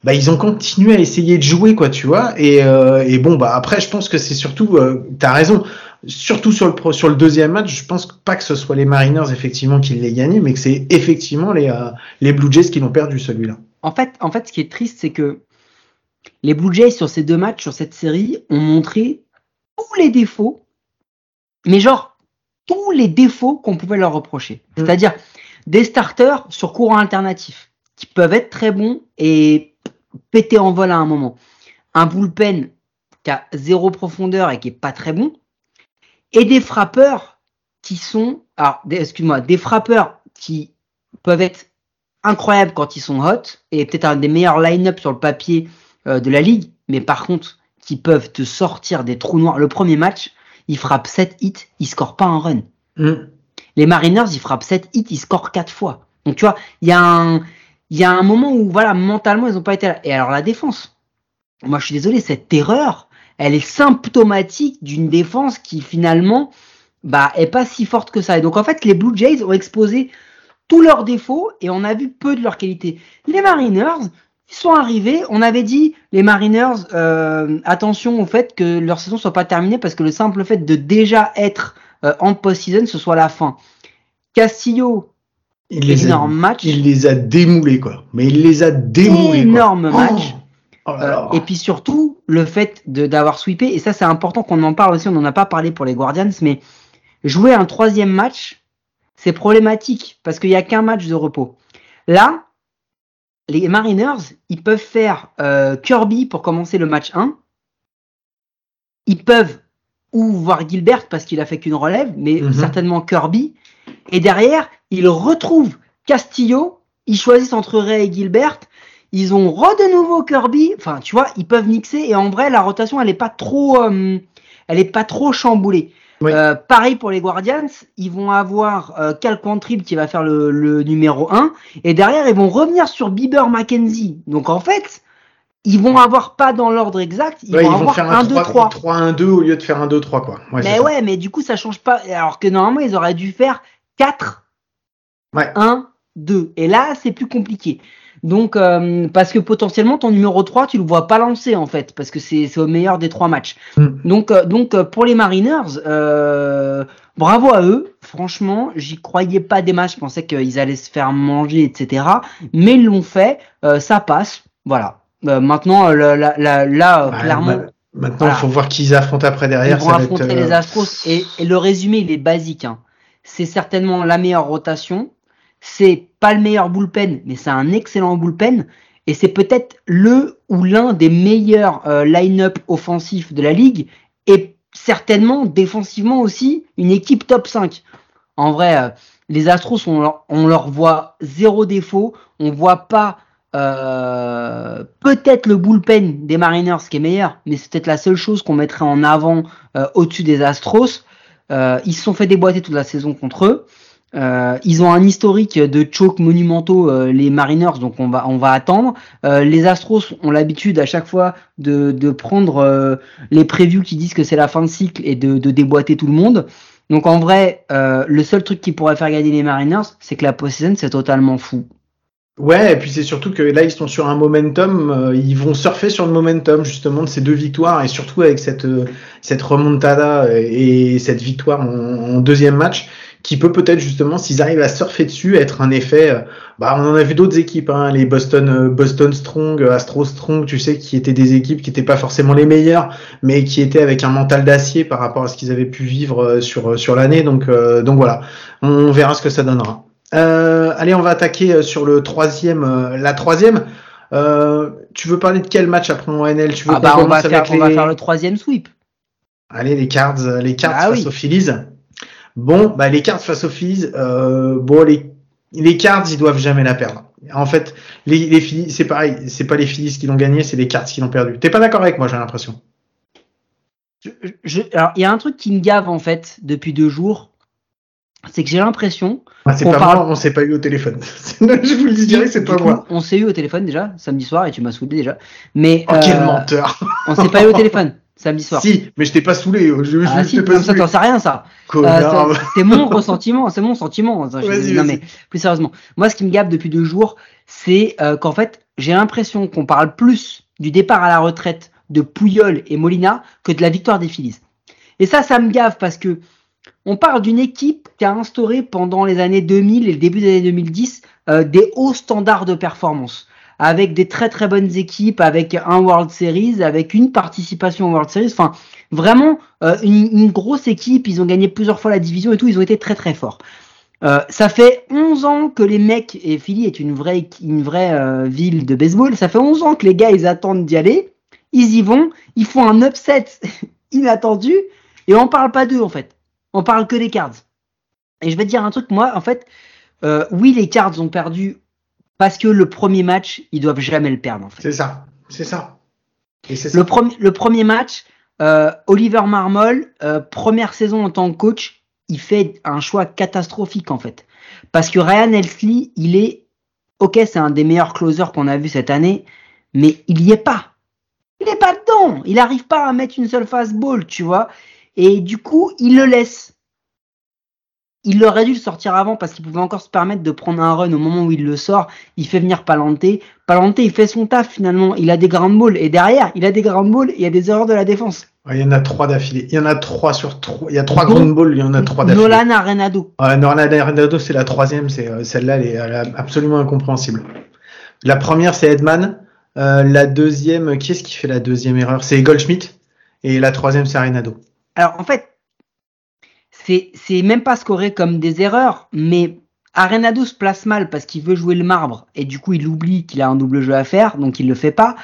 bah, ils ont continué à essayer de jouer, quoi, tu vois. Et, euh, et bon, bah, après, je pense que c'est surtout, euh, t'as raison, surtout sur le, pro- sur le deuxième match, je pense pas que ce soit les Mariners, effectivement, qui l'aient gagné, mais que c'est effectivement les, euh, les Blue Jays qui l'ont perdu, celui-là. En fait, en fait, ce qui est triste, c'est que les Blue Jays sur ces deux matchs, sur cette série, ont montré tous les défauts, mais genre tous les défauts qu'on pouvait leur reprocher. Mm. C'est-à-dire des starters sur courant alternatif qui peuvent être très bons et péter en vol à un moment. Un bullpen qui a zéro profondeur et qui est pas très bon, et des frappeurs qui sont, alors, excuse-moi, des frappeurs qui peuvent être incroyables quand ils sont hot et peut-être un des meilleurs line-up sur le papier euh, de la ligue, mais par contre, qui peuvent te sortir des trous noirs. Le premier match, ils frappent 7 hits, ils scorent pas un run. Mm. Les Mariners, ils frappent 7 hits, ils scorent 4 fois. Donc tu vois, il y a un il y a un moment où voilà, mentalement, ils ont pas été là. Et alors la défense. Moi, je suis désolé, cette erreur, elle est symptomatique d'une défense qui finalement bah est pas si forte que ça. Et donc en fait, les Blue Jays ont exposé tous leurs défauts et on a vu peu de leurs qualités. Les Mariners, ils sont arrivés, on avait dit les Mariners, euh, attention au fait que leur saison soit pas terminée parce que le simple fait de déjà être euh, en post-season, ce soit la fin. Castillo, Il les, a, énorme match, il les a démoulés, quoi. Mais il les a démoulés, quoi. énorme Oh match. Oh là Euh, et puis surtout, le fait de- d'avoir sweepé, et ça c'est important qu'on en parle aussi, on n'en a pas parlé pour les Guardians, mais jouer un troisième match, c'est problématique parce qu'il n'y a qu'un match de repos. Là, les Mariners, ils peuvent faire euh, Kirby pour commencer le match 1. Ils peuvent ou voir Gilbert parce qu'il a fait qu'une relève, mais Mhm. certainement Kirby. Et derrière, ils retrouvent Castillo. Ils choisissent entre Ray et Gilbert. Ils ont re de nouveau Kirby. Enfin, tu vois, ils peuvent mixer. Et en vrai, la rotation, elle est pas trop, euh, elle est pas trop chamboulée. Oui. Euh, pareil pour les Guardians, ils vont avoir euh, Cal Quantrill qui va faire le, le numéro 1. Et derrière, ils vont revenir sur Bieber McKenzie. Donc en fait, ils vont avoir pas dans l'ordre exact. Ils Ouais, vont ils vont avoir faire 1, un 2, 3, 3. 1-2 au lieu de faire un 2-3, quoi. Ouais, Mais ça. ouais, mais du coup, ça change pas. Alors que normalement, ils auraient dû faire 4, Ouais. 1, 2. Et là, c'est plus compliqué. Donc, euh, parce que potentiellement, ton numéro 3, tu le vois pas lancer, en fait, parce que c'est c'est au meilleur des trois matchs. Mm. Donc, euh, donc euh, pour les Mariners, euh, bravo à eux. Franchement, j'y croyais pas des matchs. Je pensais qu'ils allaient se faire manger, etc. Mais ils l'ont fait. Euh, ça passe. Voilà. Euh, maintenant, là, là, là, Ouais, clairement, ma- Maintenant, il Voilà. faut voir qui ils affrontent après derrière. ils ça vont va être, affronter les Astros et, et le résumé il est basique. hein. C'est certainement la meilleure rotation. C'est pas le meilleur bullpen, mais c'est un excellent bullpen. Et c'est peut-être le ou l'un des meilleurs euh, line-up offensifs de la ligue. Et certainement défensivement aussi une équipe top 5. En vrai, euh, les Astros, on leur, on voit zéro défaut. On voit pas euh, peut-être le bullpen des Mariners qui est meilleur, mais c'est peut-être la seule chose qu'on mettrait en avant euh, au-dessus des Astros. Ils se sont fait déboîter toute la saison contre eux. Euh, ils ont un historique de choke monumentaux, euh, les Mariners, donc on va on va attendre. Euh, les Astros ont l'habitude à chaque fois de, de prendre euh, les previews qui disent que c'est la fin de cycle et de, de déboîter tout le monde. Donc en vrai, euh, le seul truc qui pourrait faire gagner les Mariners, c'est que la post-season c'est totalement fou. Ouais, et puis c'est surtout que là, ils sont sur un momentum. euh, ils vont surfer sur le momentum, justement, de ces deux victoires, et surtout avec cette, cette remontada et cette victoire en deuxième match, qui peut peut-être, justement, s'ils arrivent à surfer dessus, être un effet. euh, bah, on en a vu d'autres équipes, hein, les Boston, euh, Boston Strong, euh, Astro Strong, tu sais, qui étaient des équipes qui n'étaient pas forcément les meilleures, mais qui étaient avec un mental d'acier par rapport à ce qu'ils avaient pu vivre sur, sur l'année. Donc, euh, donc voilà, on verra ce que ça donnera. Euh, allez, on va attaquer sur le troisième, euh, la troisième. Euh, tu veux parler de quel match après en NL Tu veux Ah bah on va faire on va faire le troisième sweep. Allez, les Cards, les Cards Ah face oui. aux Phillies. Bon, bah les Cards face aux Phillies. Euh, bon, les les Cards, ils doivent jamais la perdre. En fait, les, les Phillies, c'est pareil. C'est pas les Phillies qui l'ont gagné, c'est les Cards qui l'ont perdu. T'es pas d'accord avec moi, j'ai l'impression. Je- je- alors il y a un truc qui me gave en fait depuis deux jours, c'est que j'ai l'impression Ah, c'est pas parle- moi, on s'est pas eu au téléphone. [laughs] je vous le dis direct, c'est pas coup, moi. On s'est eu au téléphone déjà samedi soir et tu m'as saoulé déjà. Mais Oh, quel euh, menteur. on s'est pas eu au [laughs] téléphone samedi soir. Si, mais je t'ai pas saoulé. Je, je Ah, si, pas comme ça t'en sais rien ça. Euh, Connard. c'est- mon [laughs] ressentiment, c'est mon sentiment. Je- non mais plus sérieusement, moi ce qui me gave depuis deux jours, c'est euh, qu'en fait j'ai l'impression qu'on parle plus du départ à la retraite de Pouyol et Molina que de la victoire des Phillies. Et ça, ça me gave parce que on parle d'une équipe qui a instauré pendant les années 2000 et le début des années 2010 euh, des hauts standards de performance avec des très très bonnes équipes, avec un World Series, avec une participation au World Series. Enfin, vraiment euh, une, grosse équipe. Ils ont gagné plusieurs fois la division et tout. Ils ont été très très forts. Euh, ça fait 11 ans que les mecs, et Philly est une vraie, une vraie euh, ville de baseball, ça fait 11 ans que les gars, ils attendent d'y aller, ils y vont, ils font un upset [laughs] inattendu, et on parle pas d'eux en fait. On parle que des Cards. Et je vais te dire un truc, moi, en fait, oui, les Cards ont perdu parce que le premier match, ils doivent jamais le perdre en fait. C'est ça, c'est ça. Et c'est ça. Le, premier le premier match, euh, Oliver Marmol, euh, première saison en tant que coach, il fait un choix catastrophique en fait. Parce que Ryan Helsley, il est, ok, c'est un des meilleurs closers qu'on a vu cette année, mais il y est pas. Il est pas dedans. Il n'arrive pas à mettre une seule fastball, tu vois. Et du coup, il le laisse. Il aurait dû le sortir avant parce qu'il pouvait encore se permettre de prendre un run au moment où il le sort. Il fait venir Palante. Palante, il fait son taf finalement. Il a des ground balls. Et derrière, il a des ground balls et il y a des erreurs de la défense. Ouais, Il y en a trois d'affilée. Il y en a trois sur trois. Il y a trois ground balls, il y en a trois d'affilée. Nolan Arenado. Ouais, Nolan Arenado, c'est la troisième. C'est euh, celle-là, elle est, elle est absolument incompréhensible. La première, c'est Edman. Euh, la deuxième, qui est-ce qui fait la deuxième erreur? C'est Goldschmidt. Et la troisième, c'est Arenado. Alors en fait, c'est même pas scoré comme des erreurs, mais Arenado se place mal parce qu'il veut jouer le marbre et du coup il oublie qu'il a un double jeu à faire, donc il le fait pas.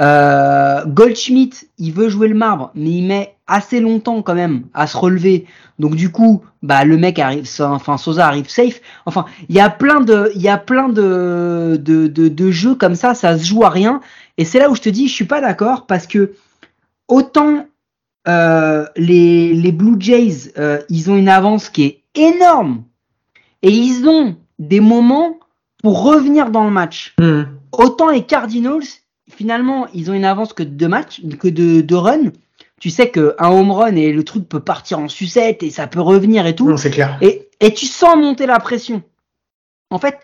Euh, Goldschmidt, il veut jouer le marbre, mais il met assez longtemps quand même à se relever. Donc du coup, bah le mec arrive, enfin Sosa arrive safe. Enfin, il y a plein de, il y a plein de, de, de, de jeux comme ça, ça se joue à rien. Et c'est là où je te dis, je suis pas d'accord parce que autant euh, les, les Blue Jays, euh, ils ont une avance qui est énorme et ils ont des moments pour revenir dans le match. Hmm. Autant les Cardinals, finalement, ils ont une avance que de deux matchs, que de, de run. Tu sais qu'un home run et le truc peut partir en sucette et ça peut revenir et tout. Non, c'est clair. Et, et tu sens monter la pression. En fait,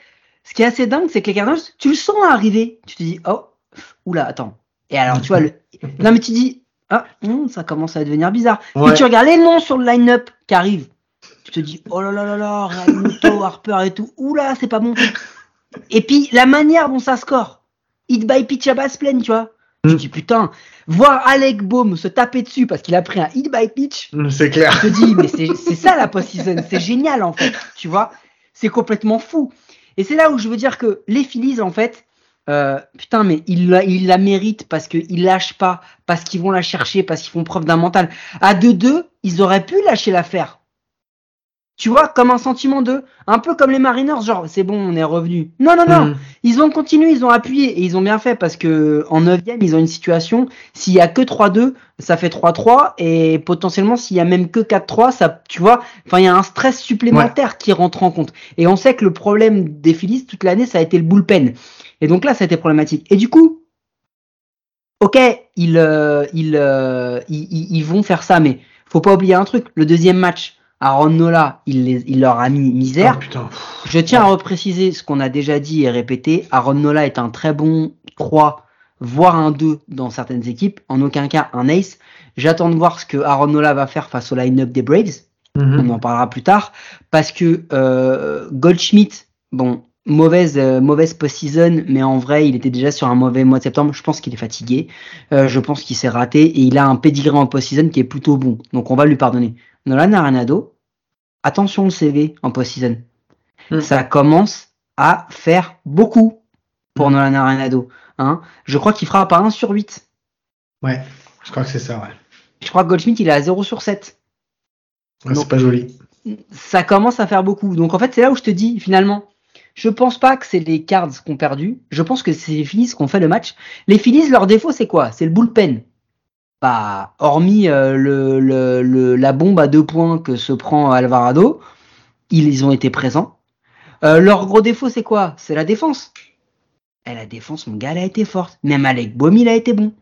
ce qui est assez dingue, c'est que les Cardinals, tu le sens arriver. Tu te dis, oh, oula, attends. Et alors, tu vois, le... [laughs] non, mais tu dis, ah, hum, ça commence à devenir bizarre. Ouais. Tu regardes les noms sur le line-up qui arrivent. Tu te dis, oh là là là là, Realmuto, [laughs] Harper et tout. Oula, c'est pas bon. Et puis, la manière dont ça score. Hit by pitch à basse pleine, tu vois. Je Mm. te dis, putain, voir Alec Baum se taper dessus parce qu'il a pris un hit by pitch, Hmm, C'est clair. je te dis, mais c'est c'est ça la post-season, c'est génial en fait, tu vois, c'est complètement fou. Et c'est là où je veux dire que les Phillies en fait, euh, putain, mais ils la, ils la méritent parce qu'ils lâchent pas, parce qu'ils vont la chercher, parce qu'ils font preuve d'un mental. À 2-2, ils auraient pu lâcher l'affaire. Tu vois, comme un sentiment de, un peu comme les Mariners, genre c'est bon, on est revenu. Non, non, non, Hmm. ils ont continué, ils ont appuyé et ils ont bien fait parce que en 9 ils ont une situation, s'il y a que 3-2, ça fait 3-3 et potentiellement s'il y a même que 4-3, ça tu vois, enfin il y a un stress supplémentaire qui rentre en compte. Et on sait que le problème des Phillies toute l'année, ça a été le bullpen. Et donc là, ça a été problématique. Et du coup, OK, ils euh, ils, euh, ils, ils- vont faire ça mais faut pas oublier un truc, le deuxième match Aaron Nola, il, les, il leur a mis misère. Oh, putain. Je tiens à repréciser ce qu'on a déjà dit et répété. Aaron Nola est un très bon 3, voire un 2 dans certaines équipes. En aucun cas un ace. J'attends de voir ce que Aaron Nola va faire face au line-up des Braves. Mhm. On en parlera plus tard. Parce que euh, Goldschmidt, bon, mauvaise, euh, mauvaise post-season, mais en vrai, il était déjà sur un mauvais mois de septembre. Je pense qu'il est fatigué. Euh, je pense qu'il s'est raté. Et il a un pedigree en post-season qui est plutôt bon. Donc on va lui pardonner. Nolan Arenado, attention le CV en post-season Mm. ça commence à faire beaucoup pour Nolan Arenado. Hein. Je crois qu'il fera pas 1 sur 8. Ouais, je crois que c'est ça, ouais. Je crois que Goldschmidt il est à 0 sur 7. Ouais, Non. c'est pas joli. Ça commence à faire beaucoup. Donc en fait c'est là où je te dis finalement, je pense pas que c'est les Cards qui ont perdu. Je pense que c'est les Phillies qui ont fait le match. Les Phillies leur défaut c'est quoi? C'est le bullpen. Bah, hormis euh, le, la bombe à deux points que se prend Alvarado, ils, ont été présents. Euh, leur gros défaut, c'est quoi? C'est la défense. Et la défense, mon gars, elle a été forte. Même Alec Baum, il a été bon.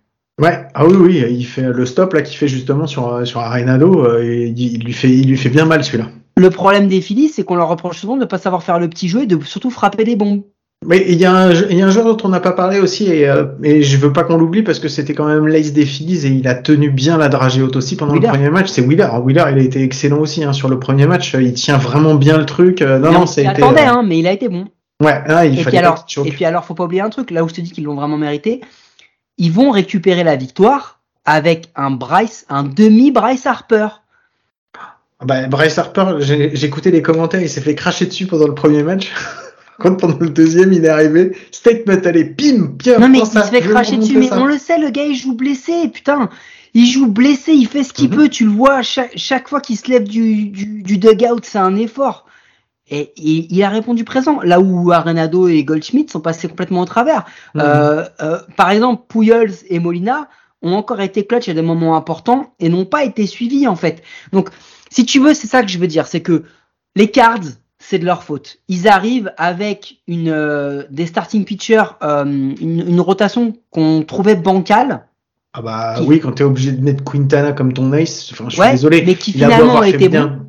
Ouais, ah oui, oui, il fait le stop là qu'il fait justement sur, euh, sur Arenado, il, il lui fait, il lui fait bien mal celui-là. Le problème des Phillies, c'est qu'on leur reproche souvent de ne pas savoir faire le petit jeu et de surtout frapper des bombes. Mais il y, a un, il y a un joueur dont on n'a pas parlé aussi, et, euh, et je veux pas qu'on l'oublie parce que c'était quand même l'ace des Phillies et il a tenu bien la dragée haute aussi pendant Wheeler. le premier match. C'est Wheeler. Alors, Wheeler, il a été excellent aussi hein, sur le premier match. Il tient vraiment bien le truc. Euh, non, non, a été. attendait, euh, hein, mais il a été bon. Ouais, ah, il Et fallait puis, pas alors, choque. et puis alors, faut pas oublier un truc, là où je te dis qu'ils l'ont vraiment mérité, ils vont récupérer la victoire avec un Bryce, un demi Bryce Harper. Ah Bah, Bryce Harper, écouté les commentaires, il s'est fait cracher dessus pendant le premier match. [laughs] Quand pendant le deuxième, il est arrivé, statement, allez, pim, bien. Non mais il se fait cracher dessus, mais ça. on le sait, le gars il joue blessé, putain. Il joue blessé, il fait ce qu'il Mhm. peut, tu le vois, chaque, chaque fois qu'il se lève du, du, du dugout, c'est un effort. Et, et il a répondu présent, là où Arenado et Goldschmidt sont passés complètement au travers. Mhm. Euh, euh, par exemple, Pujols et Molina ont encore été clutch à des moments importants et n'ont pas été suivis en fait. Donc, si tu veux, c'est ça que je veux dire, c'est que les Cards, c'est de leur faute. Ils arrivent avec une euh, des starting pitchers, euh, une, une rotation qu'on trouvait bancale, Ah bah qui- oui, quand t'es obligé de mettre Quintana comme ton ace, enfin, je suis Ouais, désolé. mais qui finalement était bien-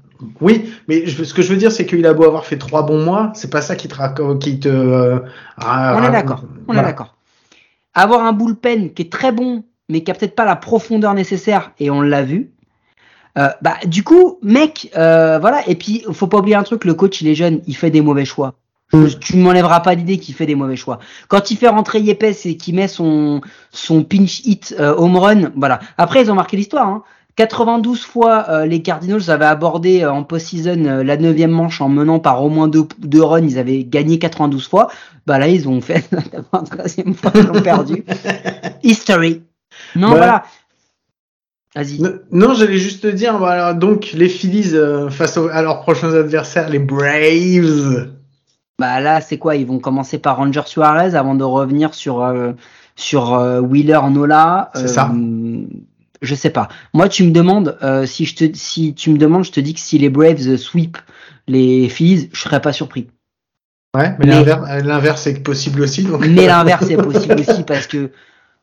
Oui, mais je- ce que je veux dire, c'est qu'il a beau avoir fait trois bons mois, c'est pas ça qui te qui te. euh, On est d'accord. On voilà. est d'accord. Avoir un bullpen qui est très bon, mais qui a peut-être pas la profondeur nécessaire, et on l'a vu. Euh, bah, du coup, mec, euh, voilà. Et puis, faut pas oublier un truc, le coach, il est jeune, il fait des mauvais choix. Mm. Tu m'enlèveras pas l'idée qu'il fait des mauvais choix. Quand il fait rentrer Yepes et qu'il met son son pinch hit euh, home run, voilà. Après ils ont marqué l'histoire. Hein. 92 fois euh, les Cardinals avaient abordé euh, en post-season la neuvième manche en menant par au moins deux, deux runs. Ils avaient gagné 92 fois. Bah là ils ont fait [laughs] la 93e fois ils ont perdu. [laughs] History. Non Ouais. voilà. Vas-y. Non, j'allais juste te dire, bah, alors, donc les Phillies euh, face à leurs prochains adversaires, les Braves. Bah là, c'est quoi? Ils vont commencer par Ranger Suarez avant de revenir sur euh, sur euh, Wheeler Nola. C'est ça. Je sais pas. Moi, tu me demandes si je te si tu me demandes, je te dis que si les Braves sweep les Phillies, je serais pas surpris. Ouais, mais, Mais- l'inverse, l'inverse est possible aussi. Donc... Mais l'inverse est [laughs] possible aussi parce que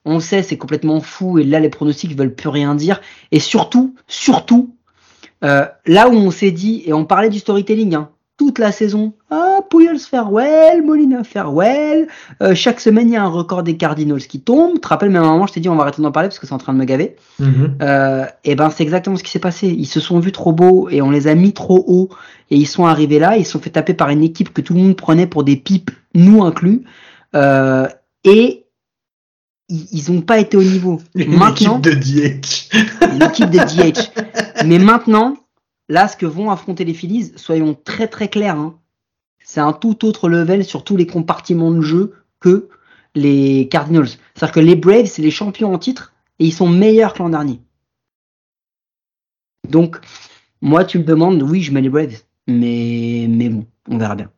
on le sait, c'est complètement fou et là les pronostics veulent plus rien dire. Et surtout, surtout, euh, là où on s'est dit et on parlait du storytelling, hein, toute la saison, ah Pujols farewell, Molina farewell. Euh, chaque semaine il y a un record des Cardinals qui tombe. Tu te rappelles même à un moment, je t'ai dit on va arrêter d'en parler parce que c'est en train de me gaver. Mhm. Euh, et ben c'est exactement ce qui s'est passé. Ils se sont vus trop beaux et on les a mis trop haut et ils sont arrivés là. Ils se sont fait taper par une équipe que tout le monde prenait pour des pipes, nous inclus. Euh, et ils ils ont pas été au niveau. [laughs] Une maintenant, équipe de DH. une [laughs] équipe de DH. Mais maintenant, là, ce que vont affronter les Phillies, soyons très très clairs, hein, c'est un tout autre level sur tous les compartiments de jeu que les Cardinals. C'est-à-dire que les Braves, c'est les champions en titre et ils sont meilleurs que l'an dernier. Donc, moi, tu me demandes, oui, je mets les Braves, mais, mais bon, on verra bien.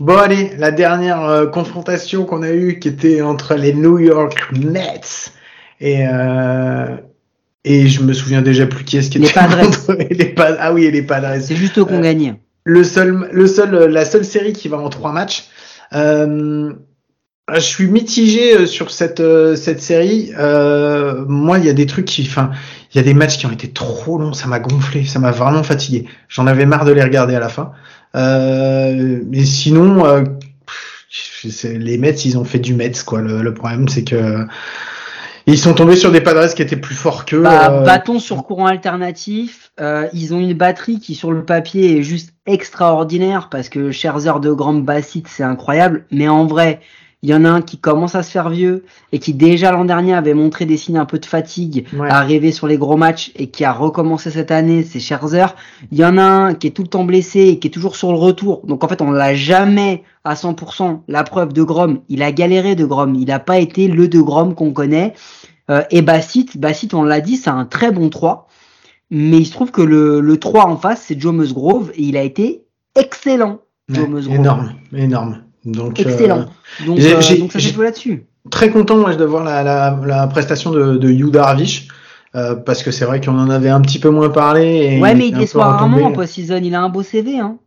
Bon allez, la dernière euh, confrontation qu'on a eue qui était entre les New York Mets et euh, et je me souviens déjà plus qui est-ce qui Les était Padres. contre- les Pa- Ah oui, et les Padres. C'est juste qu'on Euh, gagne. le seul, le seul, euh, la seule série qui va en trois matchs. Euh, je suis mitigé sur cette cette série. Euh, moi, il y a des trucs qui, enfin, il y a des matchs qui ont été trop longs. Ça m'a gonflé, ça m'a vraiment fatigué. J'en avais marre de les regarder à la fin. Euh, mais sinon, euh, les Mets, ils ont fait du Mets, quoi. Le, le problème, c'est que ils sont tombés sur des Padres qui étaient plus forts qu'eux. Bah, euh, bâton sur courant alternatif. Euh, ils ont une batterie qui, sur le papier, est juste extraordinaire parce que Scherzer de Grand Bassett, c'est incroyable. Mais en vrai, il y en a un qui commence à se faire vieux et qui, déjà l'an dernier, avait montré des signes un peu de fatigue Ouais. à arriver sur les gros matchs et qui a recommencé cette année, c'est Scherzer. Il y en a un qui est tout le temps blessé et qui est toujours sur le retour. Donc en fait, on l'a jamais à 100%. La preuve de Grom, il a galéré de Grom. Il n'a pas été le de Grom qu'on connaît. Euh, et Bassett, Bassett, on l'a dit, c'est un très bon 3. Mais il se trouve que le, le 3 en face, c'est Joe Musgrove et il a été excellent. Joe ouais, Musgrove. énorme, énorme. Donc, euh, Excellent. Donc, j'ai- euh, j'ai- donc ça là-dessus. très content moi de voir la, la, la prestation de, de Yu Darvish euh, parce que c'est vrai qu'on en avait un petit peu moins parlé. Et Ouais, mais il déçoit rarement en post-season. Il a un beau CV. Hein.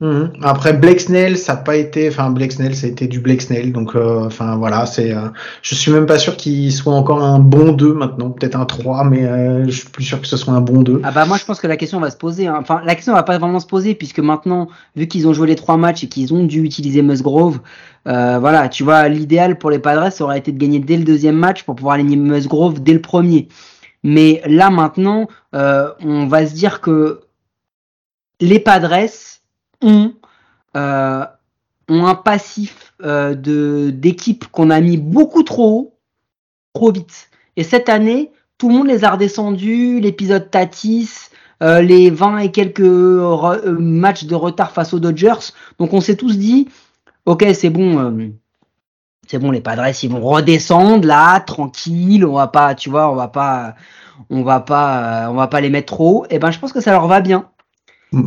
Mhm. Après Blake Snell, ça n'a pas été, enfin Blake Snell, été du Blake Snell, donc euh, enfin voilà, c'est, euh, je suis même pas sûr qu'il soit encore un bon 2 maintenant, peut-être un 3, mais euh, je suis plus sûr que ce soit un bon 2. Ah bah moi je pense que la question va se poser. hein. Enfin la question va pas vraiment se poser puisque maintenant vu qu'ils ont joué les trois matchs et qu'ils ont dû utiliser Musgrove, euh, voilà tu vois l'idéal pour les Padres aurait été de gagner dès le deuxième match pour pouvoir aligner Musgrove dès le premier. Mais là maintenant euh, on va se dire que les Padres ont euh, un passif euh, de d'équipe qu'on a mis beaucoup trop haut, trop vite. Et cette année tout le monde les a redescendus, l'épisode Tatis, euh, les 20 et quelques euh, matchs de retard face aux Dodgers. Donc on s'est tous dit, ok, c'est bon, euh, c'est bon, les Padres, ils vont redescendre là, tranquille, on va pas, tu vois, on va pas, on va pas, on va pas les mettre trop haut. Et ben, je pense que ça leur va bien.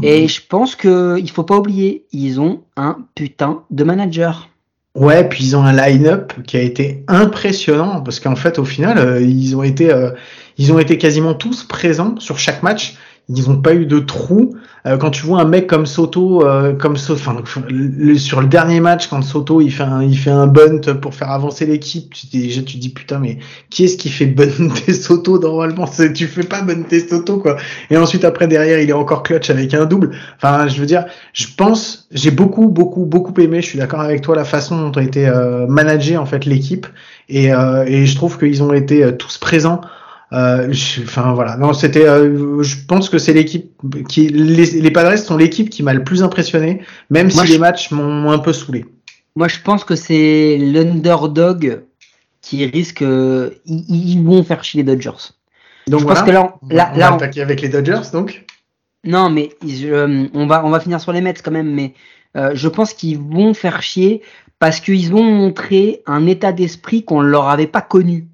Et je pense que il faut pas oublier, ils ont un putain de manager. Ouais, puis ils ont un line-up qui a été impressionnant parce qu'en fait, au final, euh, ils ont été, euh, ils ont été quasiment tous présents sur chaque match. Ils n'ont pas eu de trou. Euh, quand tu vois un mec comme Soto, euh, comme So- le- sur le dernier match, quand Soto il fait un, il fait un bunt pour faire avancer l'équipe, tu, déjà tu dis putain mais qui est-ce qui fait bunter [laughs] Soto normalement? Tu fais pas bunter Soto quoi. Et ensuite après derrière il est encore clutch avec un double. Enfin je veux dire, je pense, j'ai beaucoup beaucoup beaucoup aimé. Je suis d'accord avec toi la façon dont a été euh, managé en fait l'équipe et, euh, et je trouve qu'ils ont été euh, tous présents. Euh, je- Enfin voilà, non, c'était. euh, je pense que c'est l'équipe qui les, les Padres sont l'équipe qui m'a le plus impressionné, même Moi, si je- les matchs m'ont un peu saoulé. Moi, je pense que c'est l'underdog qui risque. euh, Ils, ils vont faire chier les Dodgers. Donc je voilà. pense que là, on là, va, on là, va on- attaquer avec les Dodgers donc. non, mais on va, on va finir sur les Mets quand même. Mais je pense qu'ils vont faire chier parce qu'ils ont montré un état d'esprit qu'on leur avait pas connu.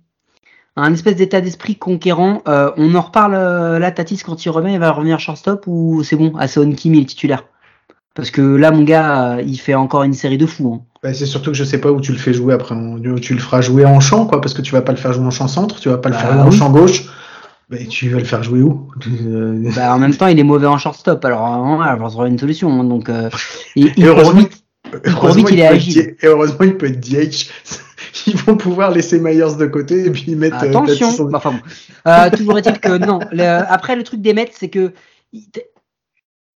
Un espèce d'état d'esprit conquérant. Euh, on en reparle euh, là, Tatis, quand il revient, il va revenir shortstop ou c'est bon, Aseon Kim il est titulaire? Parce que là, mon gars, euh, il fait encore une série de fous. hein. Bah, c'est surtout que je sais pas où tu le fais jouer après. où Tu le feras jouer en champ, quoi, parce que tu vas pas le faire jouer en champ centre, tu vas pas le Bah faire jouer en champ gauche. Tu vas le faire jouer où? [laughs] Bah, en même temps, il est mauvais en shortstop. Alors, il va trouver une solution. hein. Donc, il, Et il vite. est agile. Et heureusement, il peut être DH. [laughs] [laughs] Ils vont pouvoir laisser Myers de côté et puis mettre. euh, Attention. Bah, Enfin bon. Euh, toujours est-il que non. Le- après, le truc des Mets, c'est que ils-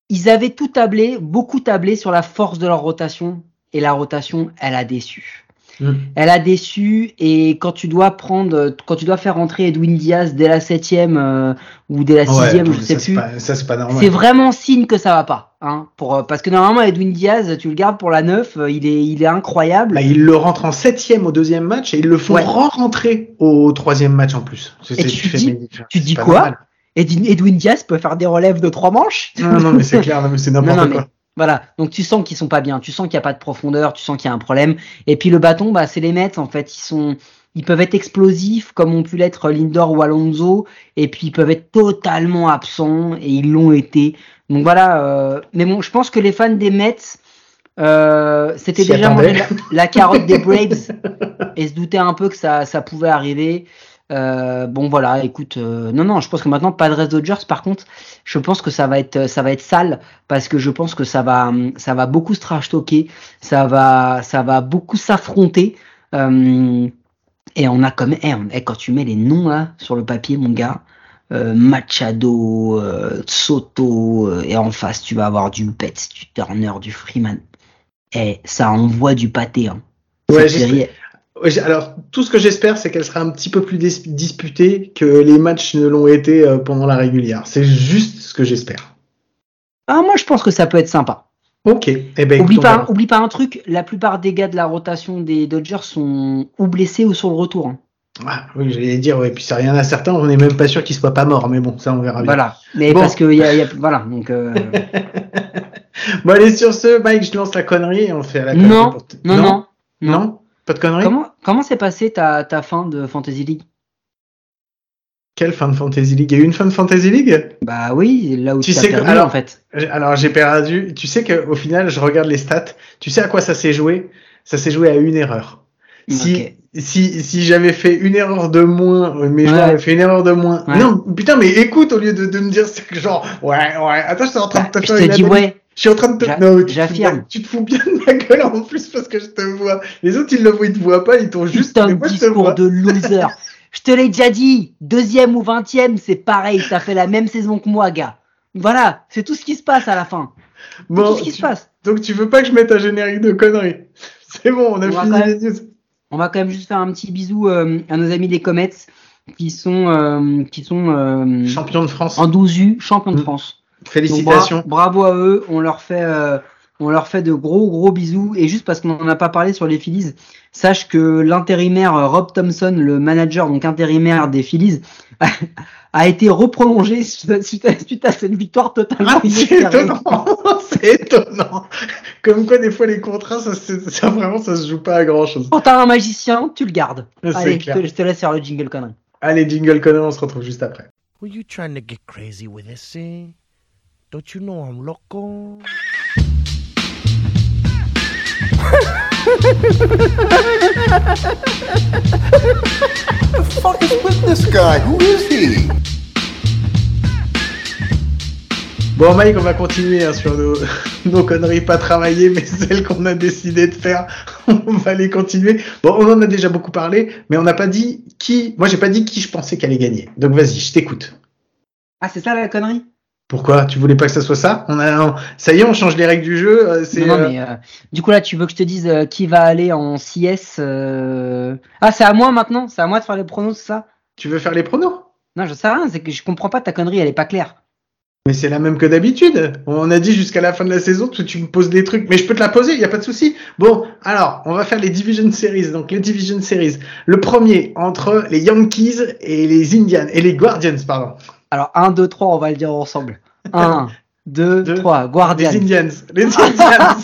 ils avaient tout tablé, beaucoup tablé sur la force de leur rotation. Et la rotation, elle a déçu. Mm. Elle a déçu. Et quand tu dois prendre, quand tu dois faire rentrer Edwin Diaz dès la septième euh, ou dès la sixième, je sais ça, plus. pas- Ça, c'est pas normal. C'est vraiment signe que ça va pas. Hein, pour, euh, parce que normalement, Edwin Diaz, tu le gardes pour la 9, euh, il est, il est incroyable. Bah, ils le rentrent en septième au deuxième match et ils le font Ouais. re-rentrer au troisième match en plus. Et c'est- tu fais- dis- tu dis quoi normal. Edwin, Diaz peut faire des relèves de trois manches. Non, non, mais c'est [laughs] clair, c'est n'importe mais quoi. Voilà. Donc tu sens qu'ils sont pas bien, tu sens qu'il n'y a pas de profondeur, tu sens qu'il y a un problème. Et puis le bâton, bah, c'est les Mets en fait. Ils sont, ils peuvent être explosifs comme ont pu l'être Lindor ou Alonso, et puis ils peuvent être totalement absents et ils l'ont été. Donc voilà. euh, Mais bon, je pense que les fans des Mets, euh, c'était déjà la carotte des [laughs] Braves et se doutaient un peu que ça, ça pouvait arriver. Euh, bon voilà, écoute, euh, non non, je pense que maintenant Padres Dodgers, par contre, je pense que ça va être ça va être sale parce que je pense que ça va ça va beaucoup se trash talker, ça va ça va beaucoup s'affronter. Euh, et on a comme eh, on- eh, quand tu mets les noms là sur le papier, mon gars, euh, Machado, euh, Soto, euh, et en face tu vas avoir du Betts, du Turner, du Freeman. Et ça envoie du pâté. Hein. Ouais, Alors, tout ce que j'espère, c'est qu'elle sera un petit peu plus dis- disputée que les matchs ne l'ont été euh, pendant la régulière. C'est juste ce que j'espère. Ah, moi je pense que ça peut être sympa. Ok. Eh ben, Oublie pas, oublie pas un truc, la plupart des gars de la rotation des Dodgers sont ou blessés ou sur le retour. hein. Ah, oui, j'allais dire, ouais, puis c'est rien à certain, on n'est même pas sûr qu'il soit pas mort, mais bon, ça, on verra bien. Voilà. Mais Bon. parce que y a, y a- voilà, donc euh, [laughs] Bon, allez, sur ce, Mike, je lance la connerie et on fait la connerie. non, pour t- non, non, Non Pas de connerie Comment comment s'est passée ta, ta fin de Fantasy League? Quelle fin de Fantasy League? Il y a eu une fin de Fantasy League? Bah oui, là où Tu tu as que- perdu alors- en fait. Alors, j'ai perdu. Tu sais qu'au final, je regarde les stats. Tu sais à quoi ça s'est joué? Ça s'est joué à une erreur. Si, si, si j'avais fait une erreur de moins, euh, mes joueurs Ouais. avaient fait une erreur de moins. Ouais. Non, putain, mais écoute, au lieu de, de me dire, c'est que genre, ouais, ouais, attends, je suis en train Bah, de te je faire te une dis ouais. Je suis en train de te. Non, tu te, fous j'affirme. bien- tu te fous bien de ma gueule en plus parce que je te vois. Les autres, ils le voient, ils te voient pas, ils t'ont juste. Putain de moi, je te discours vois. de loser. Je te l'ai déjà dit, deuxième ou vingtième, c'est pareil, t'as fait la même saison que moi, gars. Voilà, c'est tout ce qui se passe à la fin. C'est Bon, tout ce qui tu- se passe. donc tu veux pas que je mette un générique de conneries? [laughs] C'est bon, on a On fini les news. On va quand même juste faire un petit bisou euh, à nos amis des Comets qui sont euh, qui sont euh, Champion de France. en 12 U, champions de Mm. Donc, Félicitations. bra- bravo à eux, on leur fait euh, on leur fait de gros gros bisous et juste parce qu'on n'en a pas parlé sur les Phillies, sache que l'intérimaire euh, Rob Thompson, le manager donc intérimaire des Phillies, [laughs] a été reprolongé suite à, suite à- cette victoire totalement Ah, c'est étonnant, [laughs] c'est étonnant. Comme quoi, des fois, les contrats, ça, c'est- ça vraiment, ça se joue pas à grand chose. Quand t'as un magicien, tu le gardes. C'est Allez, je te, je te laisse faire le jingle connerie. Allez, jingle conneries, on se retrouve juste après. Were you trying to get crazy with this thing? Don't you know I'm loco? the fuck is with this guy? Who is he? Bon, Mike, on va continuer hein, sur nos, [laughs] nos conneries pas travaillées, mais [laughs] celles qu'on a décidé de faire, [laughs] on va les continuer. Bon, on en a déjà beaucoup parlé, mais on n'a pas dit qui. Moi, j'ai pas dit qui je pensais qu'allait gagner. Donc, vas-y, je t'écoute. Ah, c'est ça la connerie? Pourquoi? Tu voulais pas que ça soit ça? On a, un- ça y est, on change les règles du jeu. euh, C'est Non, non, euh, mais euh, du coup là, tu veux que je te dise euh, qui va aller en CS euh... Ah, c'est à moi maintenant? C'est à moi de faire les pronos, c'est ça? Tu veux faire les pronos? Non, je sais rien, c'est que je comprends pas ta connerie, elle est pas claire. Mais c'est la même que d'habitude. On a dit jusqu'à la fin de la saison que tu me poses des trucs. Mais je peux te la poser, il n'y a pas de souci. Bon, alors, on va faire les Division Series. Donc, les Division Series. Le premier, entre les Yankees et les Indians. Et les Guardians, pardon. Alors, 1, 2, 3, on va le dire ensemble. 1, 2, [laughs] Deux. 3, Guardians. Les Indians. Les [laughs] Indians.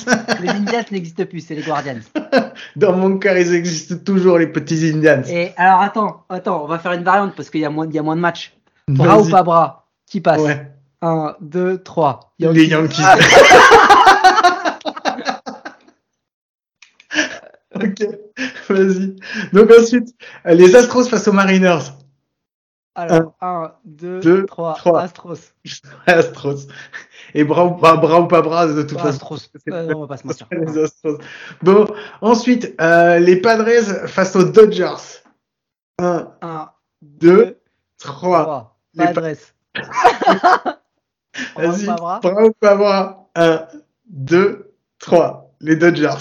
Les Indians n'existent plus, c'est les Guardians. [laughs] Dans mon cœur, ils existent toujours, les petits Indians. Et alors, attends, attends, on va faire une variante parce qu'il y, a moins- il y a moins de matchs. Bras ou pas bras Qui passe Ouais. 1, 2, 3. Les Yankees. ok, vas-y. Donc ensuite, les Astros face aux Mariners. Alors, 1, 2, deux, 3, trois. Astros. [laughs] Astros. Et bras ou, pas, bras ou pas bras, de toute façon. Astros. Euh, on va pas se mentir. [laughs] Les Astros. Bon, ensuite, euh, les Padres face aux Dodgers. 1, 1, 2, 3. 3. Les Pas pa- adresse. [laughs] Vas-y, Bras ou pas bras? bras ou pas bras? 1, 2, 3. Les Dodgers.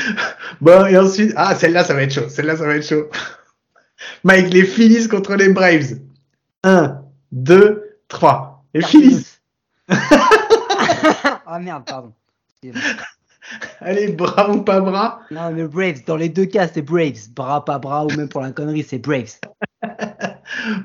[laughs] bon, et ensuite, ah, celle-là, ça va être chaud. Celle-là, ça va être chaud. [laughs] Mike, les Phillies contre les Braves. 1, 2, 3. Les Phillies. [laughs] ah merde, pardon. Allez, bras ou pas bras Non, mais Braves, dans les deux cas, c'est Braves. Bras, pas bras, ou même pour la connerie, c'est Braves.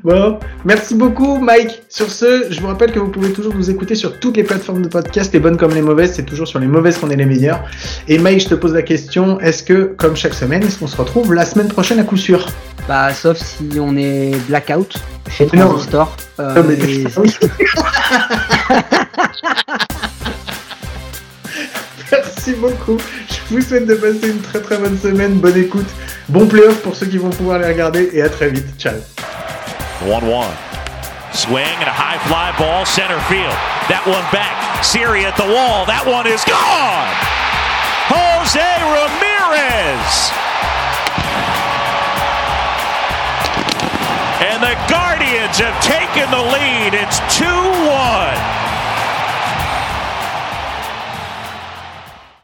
Bon, merci beaucoup Mike. Sur ce, je vous rappelle que vous pouvez toujours nous écouter sur toutes les plateformes de podcast, les bonnes comme les mauvaises, c'est toujours sur les mauvaises qu'on est les meilleurs. Et Mike, je te pose la question, est-ce que, comme chaque semaine, est-ce qu'on se retrouve la semaine prochaine à coup sûr? Bah, sauf si on est blackout chez. Transistor. Euh, Non, mais- et- [laughs] Merci beaucoup. Je vous souhaite de passer une très très bonne semaine, bonne écoute, bon playoff pour ceux qui vont pouvoir les regarder et à très vite. Ciao. 1 1. Swing and a high fly ball center field. That one back. Siri at the wall. That one is gone. Jose Ramirez. And the Guardians have taken the lead. It's 2 1.